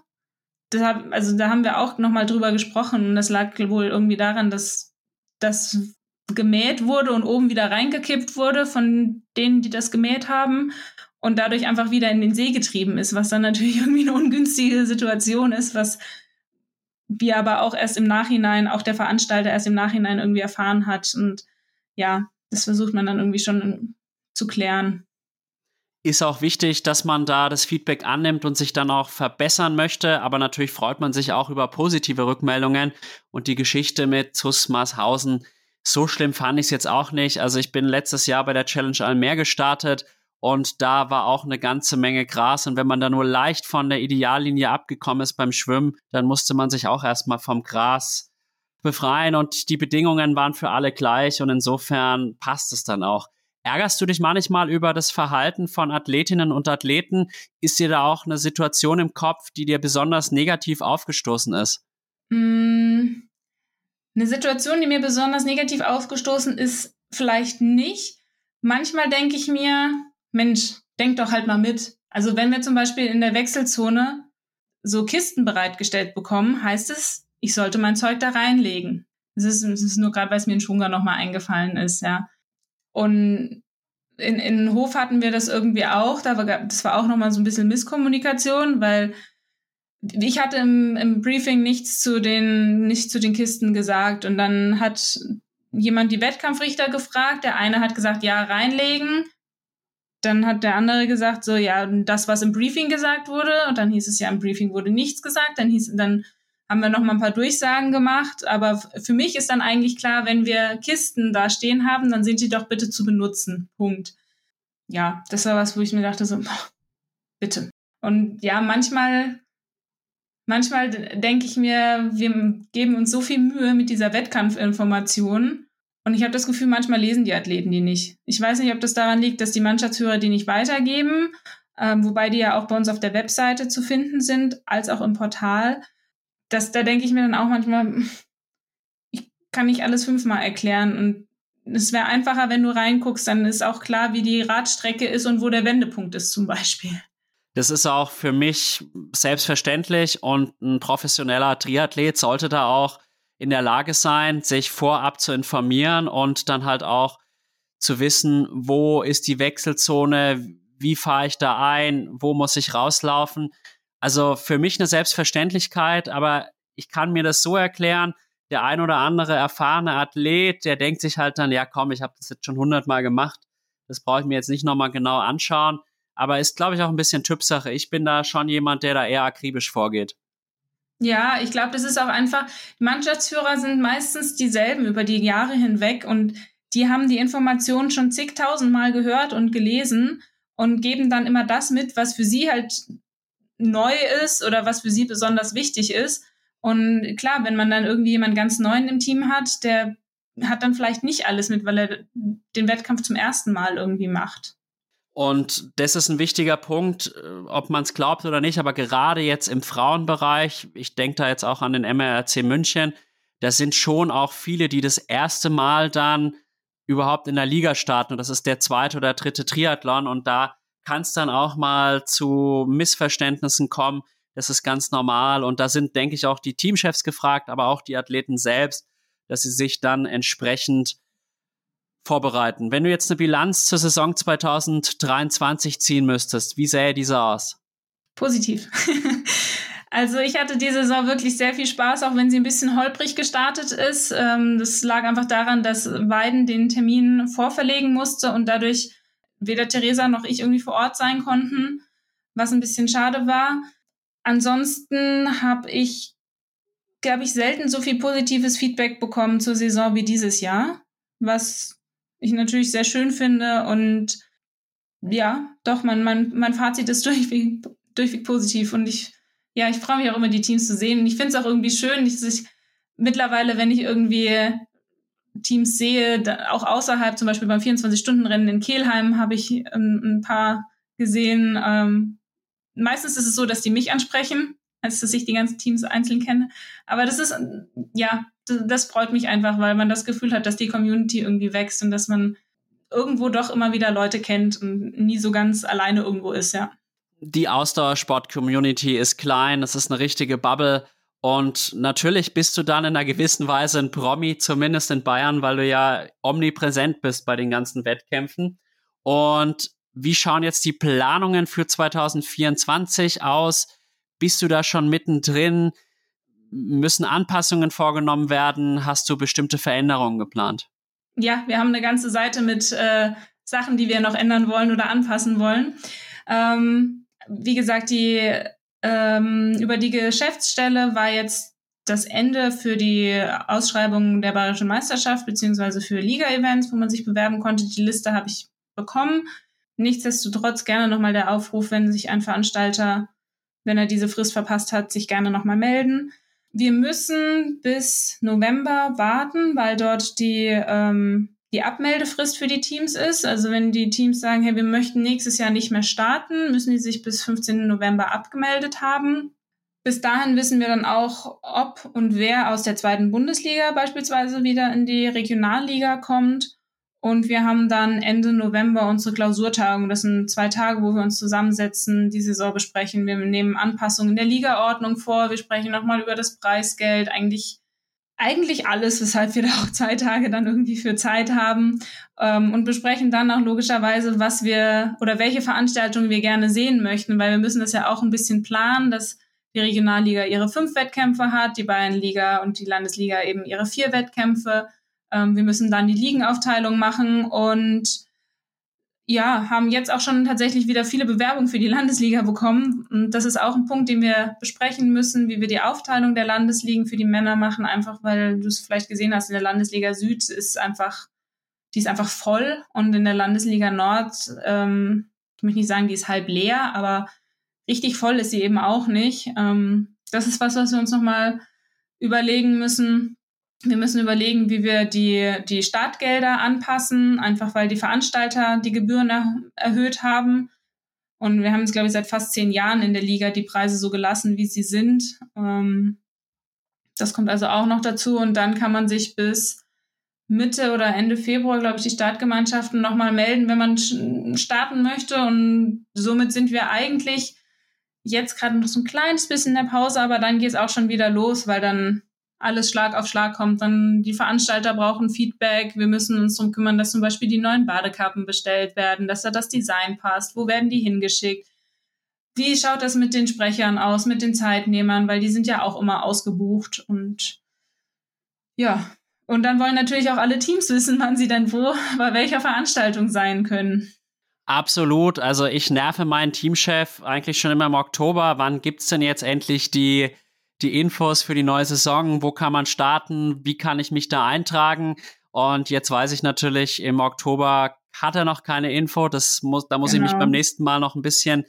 Deshalb, also da haben wir auch nochmal drüber gesprochen und das lag wohl irgendwie daran, dass das gemäht wurde und oben wieder reingekippt wurde von denen, die das gemäht haben und dadurch einfach wieder in den See getrieben ist, was dann natürlich irgendwie eine ungünstige Situation ist, was wir aber auch erst im Nachhinein, auch der Veranstalter erst im Nachhinein irgendwie erfahren hat. Und ja, das versucht man dann irgendwie schon zu klären ist auch wichtig, dass man da das Feedback annimmt und sich dann auch verbessern möchte. Aber natürlich freut man sich auch über positive Rückmeldungen. Und die Geschichte mit Zus Marshausen, so schlimm fand ich es jetzt auch nicht. Also ich bin letztes Jahr bei der Challenge Almer gestartet und da war auch eine ganze Menge Gras. Und wenn man da nur leicht von der Ideallinie abgekommen ist beim Schwimmen, dann musste man sich auch erstmal vom Gras befreien und die Bedingungen waren für alle gleich und insofern passt es dann auch. Ärgerst du dich manchmal über das Verhalten von Athletinnen und Athleten? Ist dir da auch eine Situation im Kopf, die dir besonders negativ aufgestoßen ist? Mm, eine Situation, die mir besonders negativ aufgestoßen ist, vielleicht nicht. Manchmal denke ich mir, Mensch, denk doch halt mal mit. Also wenn wir zum Beispiel in der Wechselzone so Kisten bereitgestellt bekommen, heißt es, ich sollte mein Zeug da reinlegen. Das ist, ist nur gerade, weil es mir in Schwunger nochmal eingefallen ist, ja. Und in, in Hof hatten wir das irgendwie auch. Da war, das war auch nochmal so ein bisschen Misskommunikation, weil ich hatte im, im Briefing nichts zu den, nicht zu den Kisten gesagt. Und dann hat jemand die Wettkampfrichter gefragt. Der eine hat gesagt, ja, reinlegen. Dann hat der andere gesagt, so, ja, das, was im Briefing gesagt wurde. Und dann hieß es ja, im Briefing wurde nichts gesagt. Dann hieß, dann haben wir noch mal ein paar Durchsagen gemacht. Aber für mich ist dann eigentlich klar, wenn wir Kisten da stehen haben, dann sind die doch bitte zu benutzen. Punkt. Ja, das war was, wo ich mir dachte, so, bitte. Und ja, manchmal, manchmal denke ich mir, wir geben uns so viel Mühe mit dieser Wettkampfinformation. Und ich habe das Gefühl, manchmal lesen die Athleten die nicht. Ich weiß nicht, ob das daran liegt, dass die Mannschaftsführer die nicht weitergeben, ähm, wobei die ja auch bei uns auf der Webseite zu finden sind, als auch im Portal das, da denke ich mir dann auch manchmal, ich kann nicht alles fünfmal erklären und es wäre einfacher, wenn du reinguckst, dann ist auch klar, wie die Radstrecke ist und wo der Wendepunkt ist zum Beispiel. Das ist auch für mich selbstverständlich und ein professioneller Triathlet sollte da auch in der Lage sein, sich vorab zu informieren und dann halt auch zu wissen, wo ist die Wechselzone, wie fahre ich da ein, wo muss ich rauslaufen. Also für mich eine Selbstverständlichkeit, aber ich kann mir das so erklären, der ein oder andere erfahrene Athlet, der denkt sich halt dann, ja komm, ich habe das jetzt schon hundertmal gemacht, das brauche ich mir jetzt nicht nochmal genau anschauen, aber ist, glaube ich, auch ein bisschen Typsache. Ich bin da schon jemand, der da eher akribisch vorgeht. Ja, ich glaube, das ist auch einfach, Mannschaftsführer sind meistens dieselben über die Jahre hinweg und die haben die Informationen schon zigtausendmal gehört und gelesen und geben dann immer das mit, was für sie halt neu ist oder was für sie besonders wichtig ist. Und klar, wenn man dann irgendwie jemanden ganz Neuen im Team hat, der hat dann vielleicht nicht alles mit, weil er den Wettkampf zum ersten Mal irgendwie macht. Und das ist ein wichtiger Punkt, äh, ob man es glaubt oder nicht, aber gerade jetzt im Frauenbereich, ich denke da jetzt auch an den MRC München, da sind schon auch viele, die das erste Mal dann überhaupt in der Liga starten. Und das ist der zweite oder dritte Triathlon. Und da kann es dann auch mal zu Missverständnissen kommen. Das ist ganz normal. Und da sind, denke ich, auch die Teamchefs gefragt, aber auch die Athleten selbst, dass sie sich dann entsprechend vorbereiten. Wenn du jetzt eine Bilanz zur Saison 2023 ziehen müsstest, wie sähe diese aus? Positiv. Also ich hatte diese Saison wirklich sehr viel Spaß, auch wenn sie ein bisschen holprig gestartet ist. Ähm, das lag einfach daran, dass Weiden den Termin vorverlegen musste und dadurch weder Theresa noch ich irgendwie vor Ort sein konnten, was ein bisschen schade war. Ansonsten habe ich, glaube ich, selten so viel positives Feedback bekommen zur Saison wie dieses Jahr, was ich natürlich sehr schön finde und ja, doch, mein, mein, mein Fazit ist durchweg, durchweg positiv und ich, ja, ich freue mich auch immer, die Teams zu sehen. Und ich finde es auch irgendwie schön, dass ich mittlerweile, wenn ich irgendwie Teams sehe, auch außerhalb, zum Beispiel beim 24-Stunden-Rennen in Kelheim habe ich ähm, ein paar gesehen. Ähm, meistens ist es so, dass die mich ansprechen, als dass ich die ganzen Teams einzeln kenne. Aber das ist, ja, das, freut mich einfach, weil man das Gefühl hat, dass die Community irgendwie wächst und dass man irgendwo doch immer wieder Leute kennt und nie so ganz alleine irgendwo ist, ja. die Ausdauersport-Community ist klein, es ist eine richtige Bubble. Und natürlich bist du dann in einer gewissen Weise ein Promi, zumindest in Bayern, weil du ja omnipräsent bist bei den ganzen Wettkämpfen. Und wie schauen jetzt die Planungen für 2024 aus? Bist du da schon mittendrin? Müssen Anpassungen vorgenommen werden? Hast du bestimmte Veränderungen geplant? Ja, wir haben eine ganze Seite mit äh, Sachen, die wir noch ändern wollen oder anpassen wollen. Ähm, wie gesagt, die ähm, über die Geschäftsstelle war jetzt das Ende für die Ausschreibung der Bayerischen Meisterschaft beziehungsweise für Liga-Events, wo man sich bewerben konnte. Die Liste habe ich bekommen. Nichtsdestotrotz gerne nochmal der Aufruf, wenn sich ein Veranstalter, wenn er diese Frist verpasst hat, sich gerne nochmal melden. Wir müssen bis November warten, weil dort die ähm, die Abmeldefrist für die Teams ist. Also wenn die Teams sagen, hey, wir möchten nächstes Jahr nicht mehr starten, müssen die sich bis 15. November abgemeldet haben. Bis dahin wissen wir dann auch, ob und wer aus der zweiten Bundesliga beispielsweise wieder in die Regionalliga kommt. Und wir haben dann Ende November unsere Klausurtagung. Das sind zwei Tage, wo wir uns zusammensetzen, die Saison besprechen. Wir nehmen Anpassungen in der Ligaordnung vor. Wir sprechen nochmal über das Preisgeld. Eigentlich eigentlich alles, weshalb wir da auch zwei Tage dann irgendwie für Zeit haben ähm, und besprechen dann auch logischerweise, was wir oder welche Veranstaltungen wir gerne sehen möchten, weil wir müssen das ja auch ein bisschen planen, dass die Regionalliga ihre fünf Wettkämpfe hat, die Bayernliga und die Landesliga eben ihre vier Wettkämpfe. Ähm, wir müssen dann die Ligenaufteilung machen und ja, haben jetzt auch schon tatsächlich wieder viele Bewerbungen für die Landesliga bekommen. Und das ist auch ein Punkt, den wir besprechen müssen, wie wir die Aufteilung der Landesligen für die Männer machen, einfach weil du es vielleicht gesehen hast, in der Landesliga Süd ist einfach, die ist einfach voll und in der Landesliga Nord, ähm, ich möchte nicht sagen, die ist halb leer, aber richtig voll ist sie eben auch nicht. Ähm, das ist was, was wir uns nochmal überlegen müssen, wir müssen überlegen, wie wir die, die Startgelder anpassen, einfach weil die Veranstalter die Gebühren er, erhöht haben. Und wir haben es, glaube ich, seit fast zehn Jahren in der Liga die Preise so gelassen, wie sie sind. Ähm, das kommt also auch noch dazu. Und dann kann man sich bis Mitte oder Ende Februar, glaube ich, die Startgemeinschaften nochmal melden, wenn man starten möchte. Und somit sind wir eigentlich jetzt gerade noch so ein kleines bisschen in der Pause, aber dann geht es auch schon wieder los, weil dann alles Schlag auf Schlag kommt. Dann die Veranstalter brauchen Feedback. Wir müssen uns darum kümmern, dass zum Beispiel die neuen Badekappen bestellt werden, dass da das Design passt. Wo werden die hingeschickt? Wie schaut das mit den Sprechern aus, mit den Zeitnehmern? Weil die sind ja auch immer ausgebucht und ja. Und dann wollen natürlich auch alle Teams wissen, wann sie denn wo bei welcher Veranstaltung sein können. Absolut. Also ich nerve meinen Teamchef eigentlich schon immer im Oktober. Wann gibt's denn jetzt endlich die die Infos für die neue Saison, wo kann man starten, wie kann ich mich da eintragen. Und jetzt weiß ich natürlich, im Oktober hat er noch keine Info. Das muss, da muss genau. ich mich genau. beim nächsten Mal noch ein bisschen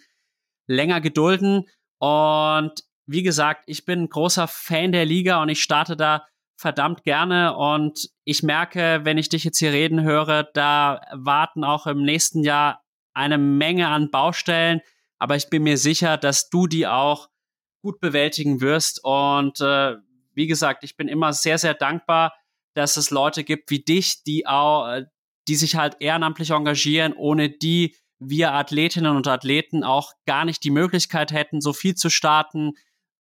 länger gedulden. Und wie gesagt, ich bin ein großer Fan der Liga und ich starte da verdammt gerne. Und ich merke, wenn ich dich jetzt hier reden höre, da warten auch im nächsten Jahr eine Menge an Baustellen. Aber ich bin mir sicher, dass du die auch gut bewältigen wirst. Und äh, wie gesagt, ich bin immer sehr, sehr dankbar, dass es Leute gibt wie dich, die auch, äh, die sich halt ehrenamtlich engagieren, ohne die wir Athletinnen und Athleten auch gar nicht die Möglichkeit hätten, so viel zu starten,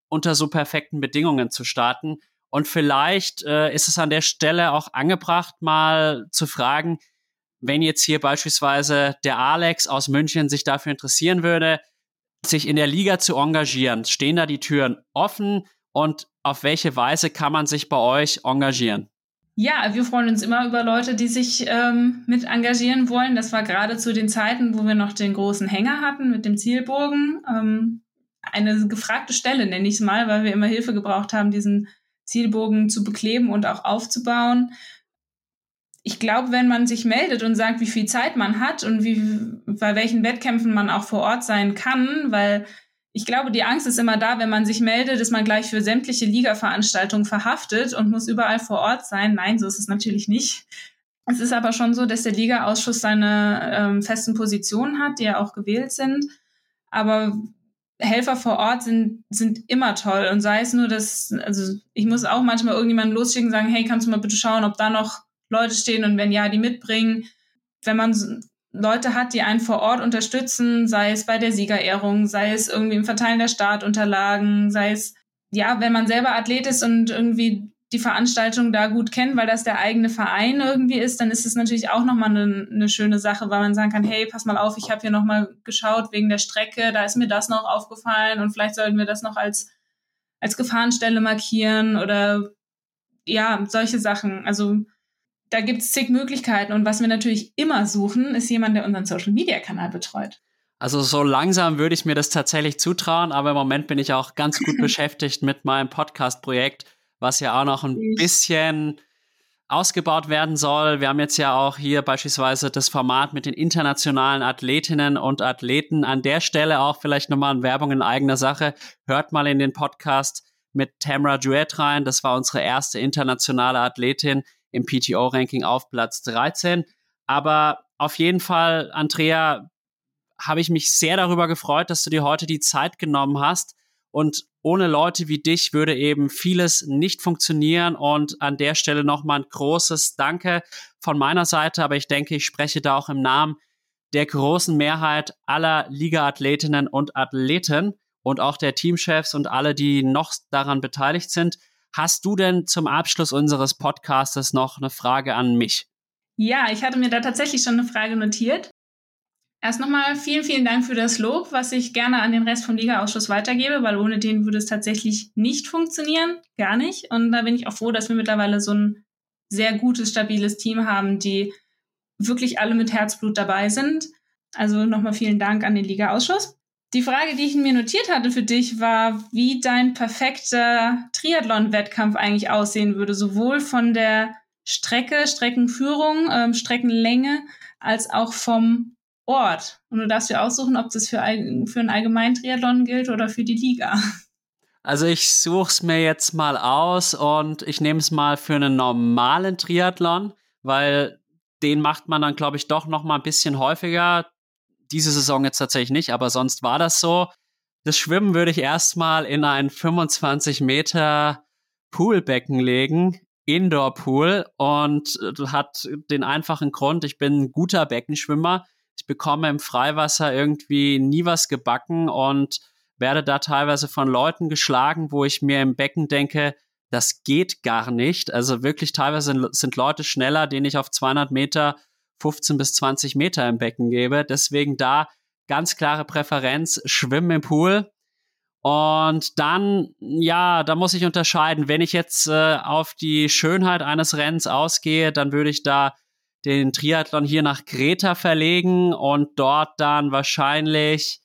unter so perfekten Bedingungen zu starten. Und vielleicht äh, ist es an der Stelle auch angebracht, mal zu fragen, wenn jetzt hier beispielsweise der Alex aus München sich dafür interessieren würde, sich in der Liga zu engagieren? Stehen da die Türen offen und auf welche Weise kann man sich bei euch engagieren? Ja, wir freuen uns immer über Leute, die sich ähm, mit engagieren wollen. Das war gerade zu den Zeiten, wo wir noch den großen Hänger hatten mit dem Zielbogen. Ähm, eine gefragte Stelle, nenne ich es mal, weil wir immer Hilfe gebraucht haben, diesen Zielbogen zu bekleben und auch aufzubauen ich glaube, wenn man sich meldet und sagt, wie viel Zeit man hat und wie, bei welchen Wettkämpfen man auch vor Ort sein kann, weil ich glaube, die Angst ist immer da, wenn man sich meldet, ist man gleich für sämtliche Liga-Veranstaltungen verhaftet und muss überall vor Ort sein. Nein, so ist es natürlich nicht. Es ist aber schon so, dass der Liga-Ausschuss seine ähm, festen Positionen hat, die ja auch gewählt sind. Aber Helfer vor Ort sind, sind immer toll. Und sei es nur, dass, also ich muss auch manchmal irgendjemanden losschicken und sagen, hey, kannst du mal bitte schauen, ob da noch Leute stehen und wenn ja, die mitbringen. Wenn man Leute hat, die einen vor Ort unterstützen, sei es bei der Siegerehrung, sei es irgendwie im Verteilen der Startunterlagen, sei es, ja, wenn man selber Athlet ist und irgendwie die Veranstaltung da gut kennt, weil das der eigene Verein irgendwie ist, dann ist es natürlich auch nochmal eine, eine schöne Sache, weil man sagen kann, hey, pass mal auf, ich habe hier nochmal geschaut wegen der Strecke, da ist mir das noch aufgefallen und vielleicht sollten wir das noch als, als Gefahrenstelle markieren oder ja, solche Sachen. Also da gibt es zig Möglichkeiten. Und was wir natürlich immer suchen, ist jemand, der unseren Social-Media-Kanal betreut. Also so langsam würde ich mir das tatsächlich zutrauen, aber im Moment bin ich auch ganz gut beschäftigt mit meinem Podcast-Projekt, was ja auch noch ein bisschen ausgebaut werden soll. Wir haben jetzt ja auch hier beispielsweise das Format mit den internationalen Athletinnen und Athleten. An der Stelle auch vielleicht nochmal eine Werbung in eigener Sache. Hört mal in den Podcast mit Tamara Duet rein. Das war unsere erste internationale Athletin im PTO-Ranking auf Platz 13. Aber auf jeden Fall, Andrea, habe ich mich sehr darüber gefreut, dass du dir heute die Zeit genommen hast. Und ohne Leute wie dich würde eben vieles nicht funktionieren. Und an der Stelle nochmal ein großes Danke von meiner Seite. Aber ich denke, ich spreche da auch im Namen der großen Mehrheit aller Liga-Athletinnen und Athleten und auch der Teamchefs und alle, die noch daran beteiligt sind. Hast du denn zum Abschluss unseres Podcastes noch eine Frage an mich? Ja, ich hatte mir da tatsächlich schon eine Frage notiert. Erst nochmal vielen, vielen Dank für das Lob, was ich gerne an den Rest vom Liga-Ausschuss weitergebe, weil ohne den würde es tatsächlich nicht funktionieren. Gar nicht. Und da bin ich auch froh, dass wir mittlerweile so ein sehr gutes, stabiles Team haben, die wirklich alle mit Herzblut dabei sind. Also nochmal vielen Dank an den Liga-Ausschuss. Die Frage, die ich mir notiert hatte für dich, war, wie dein perfekter Triathlon-Wettkampf eigentlich aussehen würde, sowohl von der Strecke, Streckenführung, ähm, Streckenlänge, als auch vom Ort. Und du darfst dir aussuchen, ob das für, für einen allgemeinen Triathlon gilt oder für die Liga. Also ich suche es mir jetzt mal aus und ich nehme es mal für einen normalen Triathlon, weil den macht man dann, glaube ich, doch noch mal ein bisschen häufiger diese Saison jetzt tatsächlich nicht, aber sonst war das so. Das Schwimmen würde ich erstmal in ein 25 Meter Poolbecken legen, Indoor Pool und äh, hat den einfachen Grund, ich bin ein guter Beckenschwimmer. Ich bekomme im Freiwasser irgendwie nie was gebacken und werde da teilweise von Leuten geschlagen, wo ich mir im Becken denke, das geht gar nicht. Also wirklich teilweise sind Leute schneller, denen ich auf 200 Meter 15 bis 20 Meter im Becken gebe. Deswegen da ganz klare Präferenz, Schwimmen im Pool. Und dann, ja, da muss ich unterscheiden. Wenn ich jetzt äh, auf die Schönheit eines Rennens ausgehe, dann würde ich da den Triathlon hier nach Greta verlegen und dort dann wahrscheinlich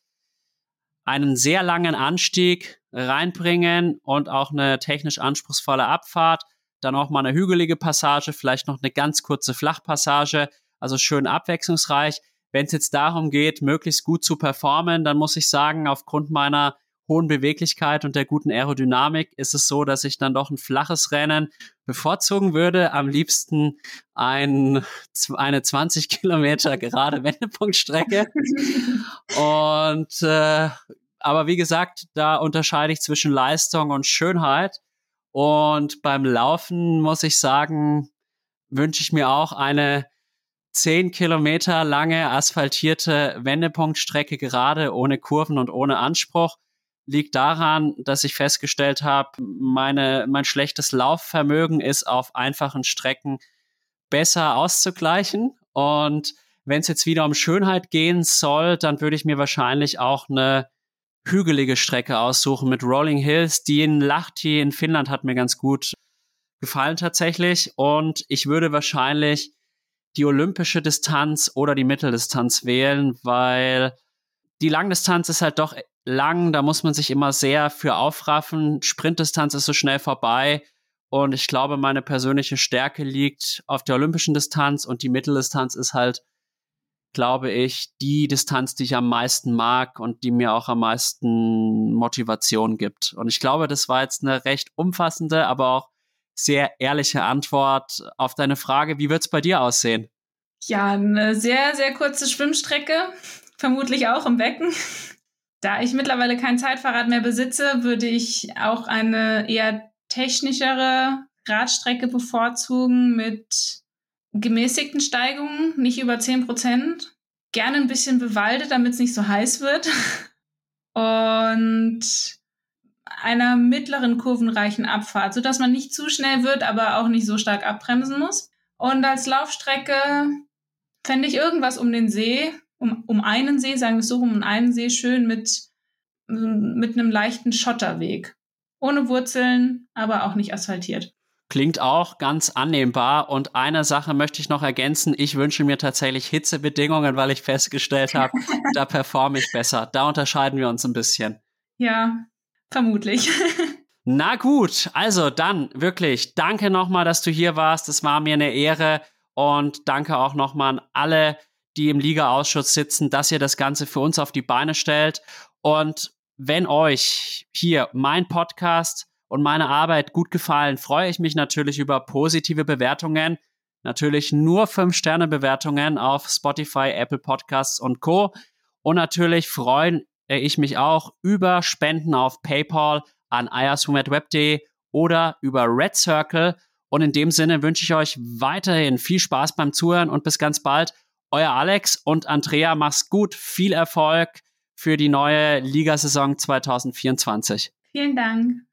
einen sehr langen Anstieg reinbringen und auch eine technisch anspruchsvolle Abfahrt. Dann auch mal eine hügelige Passage, vielleicht noch eine ganz kurze Flachpassage also schön abwechslungsreich. Wenn es jetzt darum geht, möglichst gut zu performen, dann muss ich sagen, aufgrund meiner hohen Beweglichkeit und der guten Aerodynamik ist es so, dass ich dann doch ein flaches Rennen bevorzugen würde. Am liebsten ein, eine 20 Kilometer gerade Wendepunktstrecke. und äh, aber wie gesagt, da unterscheide ich zwischen Leistung und Schönheit. Und beim Laufen muss ich sagen, wünsche ich mir auch eine zehn Kilometer lange asphaltierte Wendepunktstrecke gerade, ohne Kurven und ohne Anspruch. Liegt daran, dass ich festgestellt habe, meine, mein schlechtes Laufvermögen ist auf einfachen Strecken besser auszugleichen. Und wenn es jetzt wieder um Schönheit gehen soll, dann würde ich mir wahrscheinlich auch eine hügelige Strecke aussuchen mit Rolling Hills. Die in Lahti in Finnland hat mir ganz gut gefallen tatsächlich. Und ich würde wahrscheinlich die olympische Distanz oder die Mitteldistanz wählen, weil die Langdistanz ist halt doch lang, da muss man sich immer sehr für aufraffen. Sprintdistanz ist so schnell vorbei. Und ich glaube, meine persönliche Stärke liegt auf der olympischen Distanz und die Mitteldistanz ist halt, glaube ich, die Distanz, die ich am meisten mag und die mir auch am meisten Motivation gibt. Und ich glaube, das war jetzt eine recht umfassende, aber auch sehr ehrliche Antwort auf deine Frage. Wie wird es bei dir aussehen? Ja, eine sehr, sehr kurze Schwimmstrecke, vermutlich auch im Becken. Da ich mittlerweile kein Zeitfahrrad mehr besitze, würde ich auch eine eher technischere Radstrecke bevorzugen mit gemäßigten Steigungen, nicht über 10 Prozent. gerne ein bisschen bewaldet, damit es nicht so heiß wird. Und einer mittleren kurvenreichen Abfahrt, sodass man nicht zu schnell wird, aber auch nicht so stark abbremsen muss. Und als Laufstrecke fände ich irgendwas um den See, um, um einen See, sagen wir es so, um einen See schön mit, mit einem leichten Schotterweg. Ohne Wurzeln, aber auch nicht asphaltiert. Klingt auch ganz annehmbar. Und eine Sache möchte ich noch ergänzen. Ich wünsche mir tatsächlich Hitzebedingungen, weil ich festgestellt habe, da performe ich besser. Da unterscheiden wir uns ein bisschen. Ja, vermutlich. Na gut, also dann wirklich danke nochmal, dass du hier warst. Es war mir eine Ehre. Und danke auch nochmal an alle, die im Liga-Ausschuss sitzen, dass ihr das Ganze für uns auf die Beine stellt. Und wenn euch hier mein Podcast und meine Arbeit gut gefallen, freue ich mich natürlich über positive Bewertungen. Natürlich nur 5-Sterne-Bewertungen auf Spotify, Apple Podcasts und Co. Und natürlich freue ich mich auch über Spenden auf PayPal an eierswim.web.de oder über Red Circle. Und in dem Sinne wünsche ich euch weiterhin viel Spaß beim Zuhören und bis ganz bald. Euer Alex und Andrea, mach's gut. Viel Erfolg für die neue Ligasaison 2024. Vielen Dank.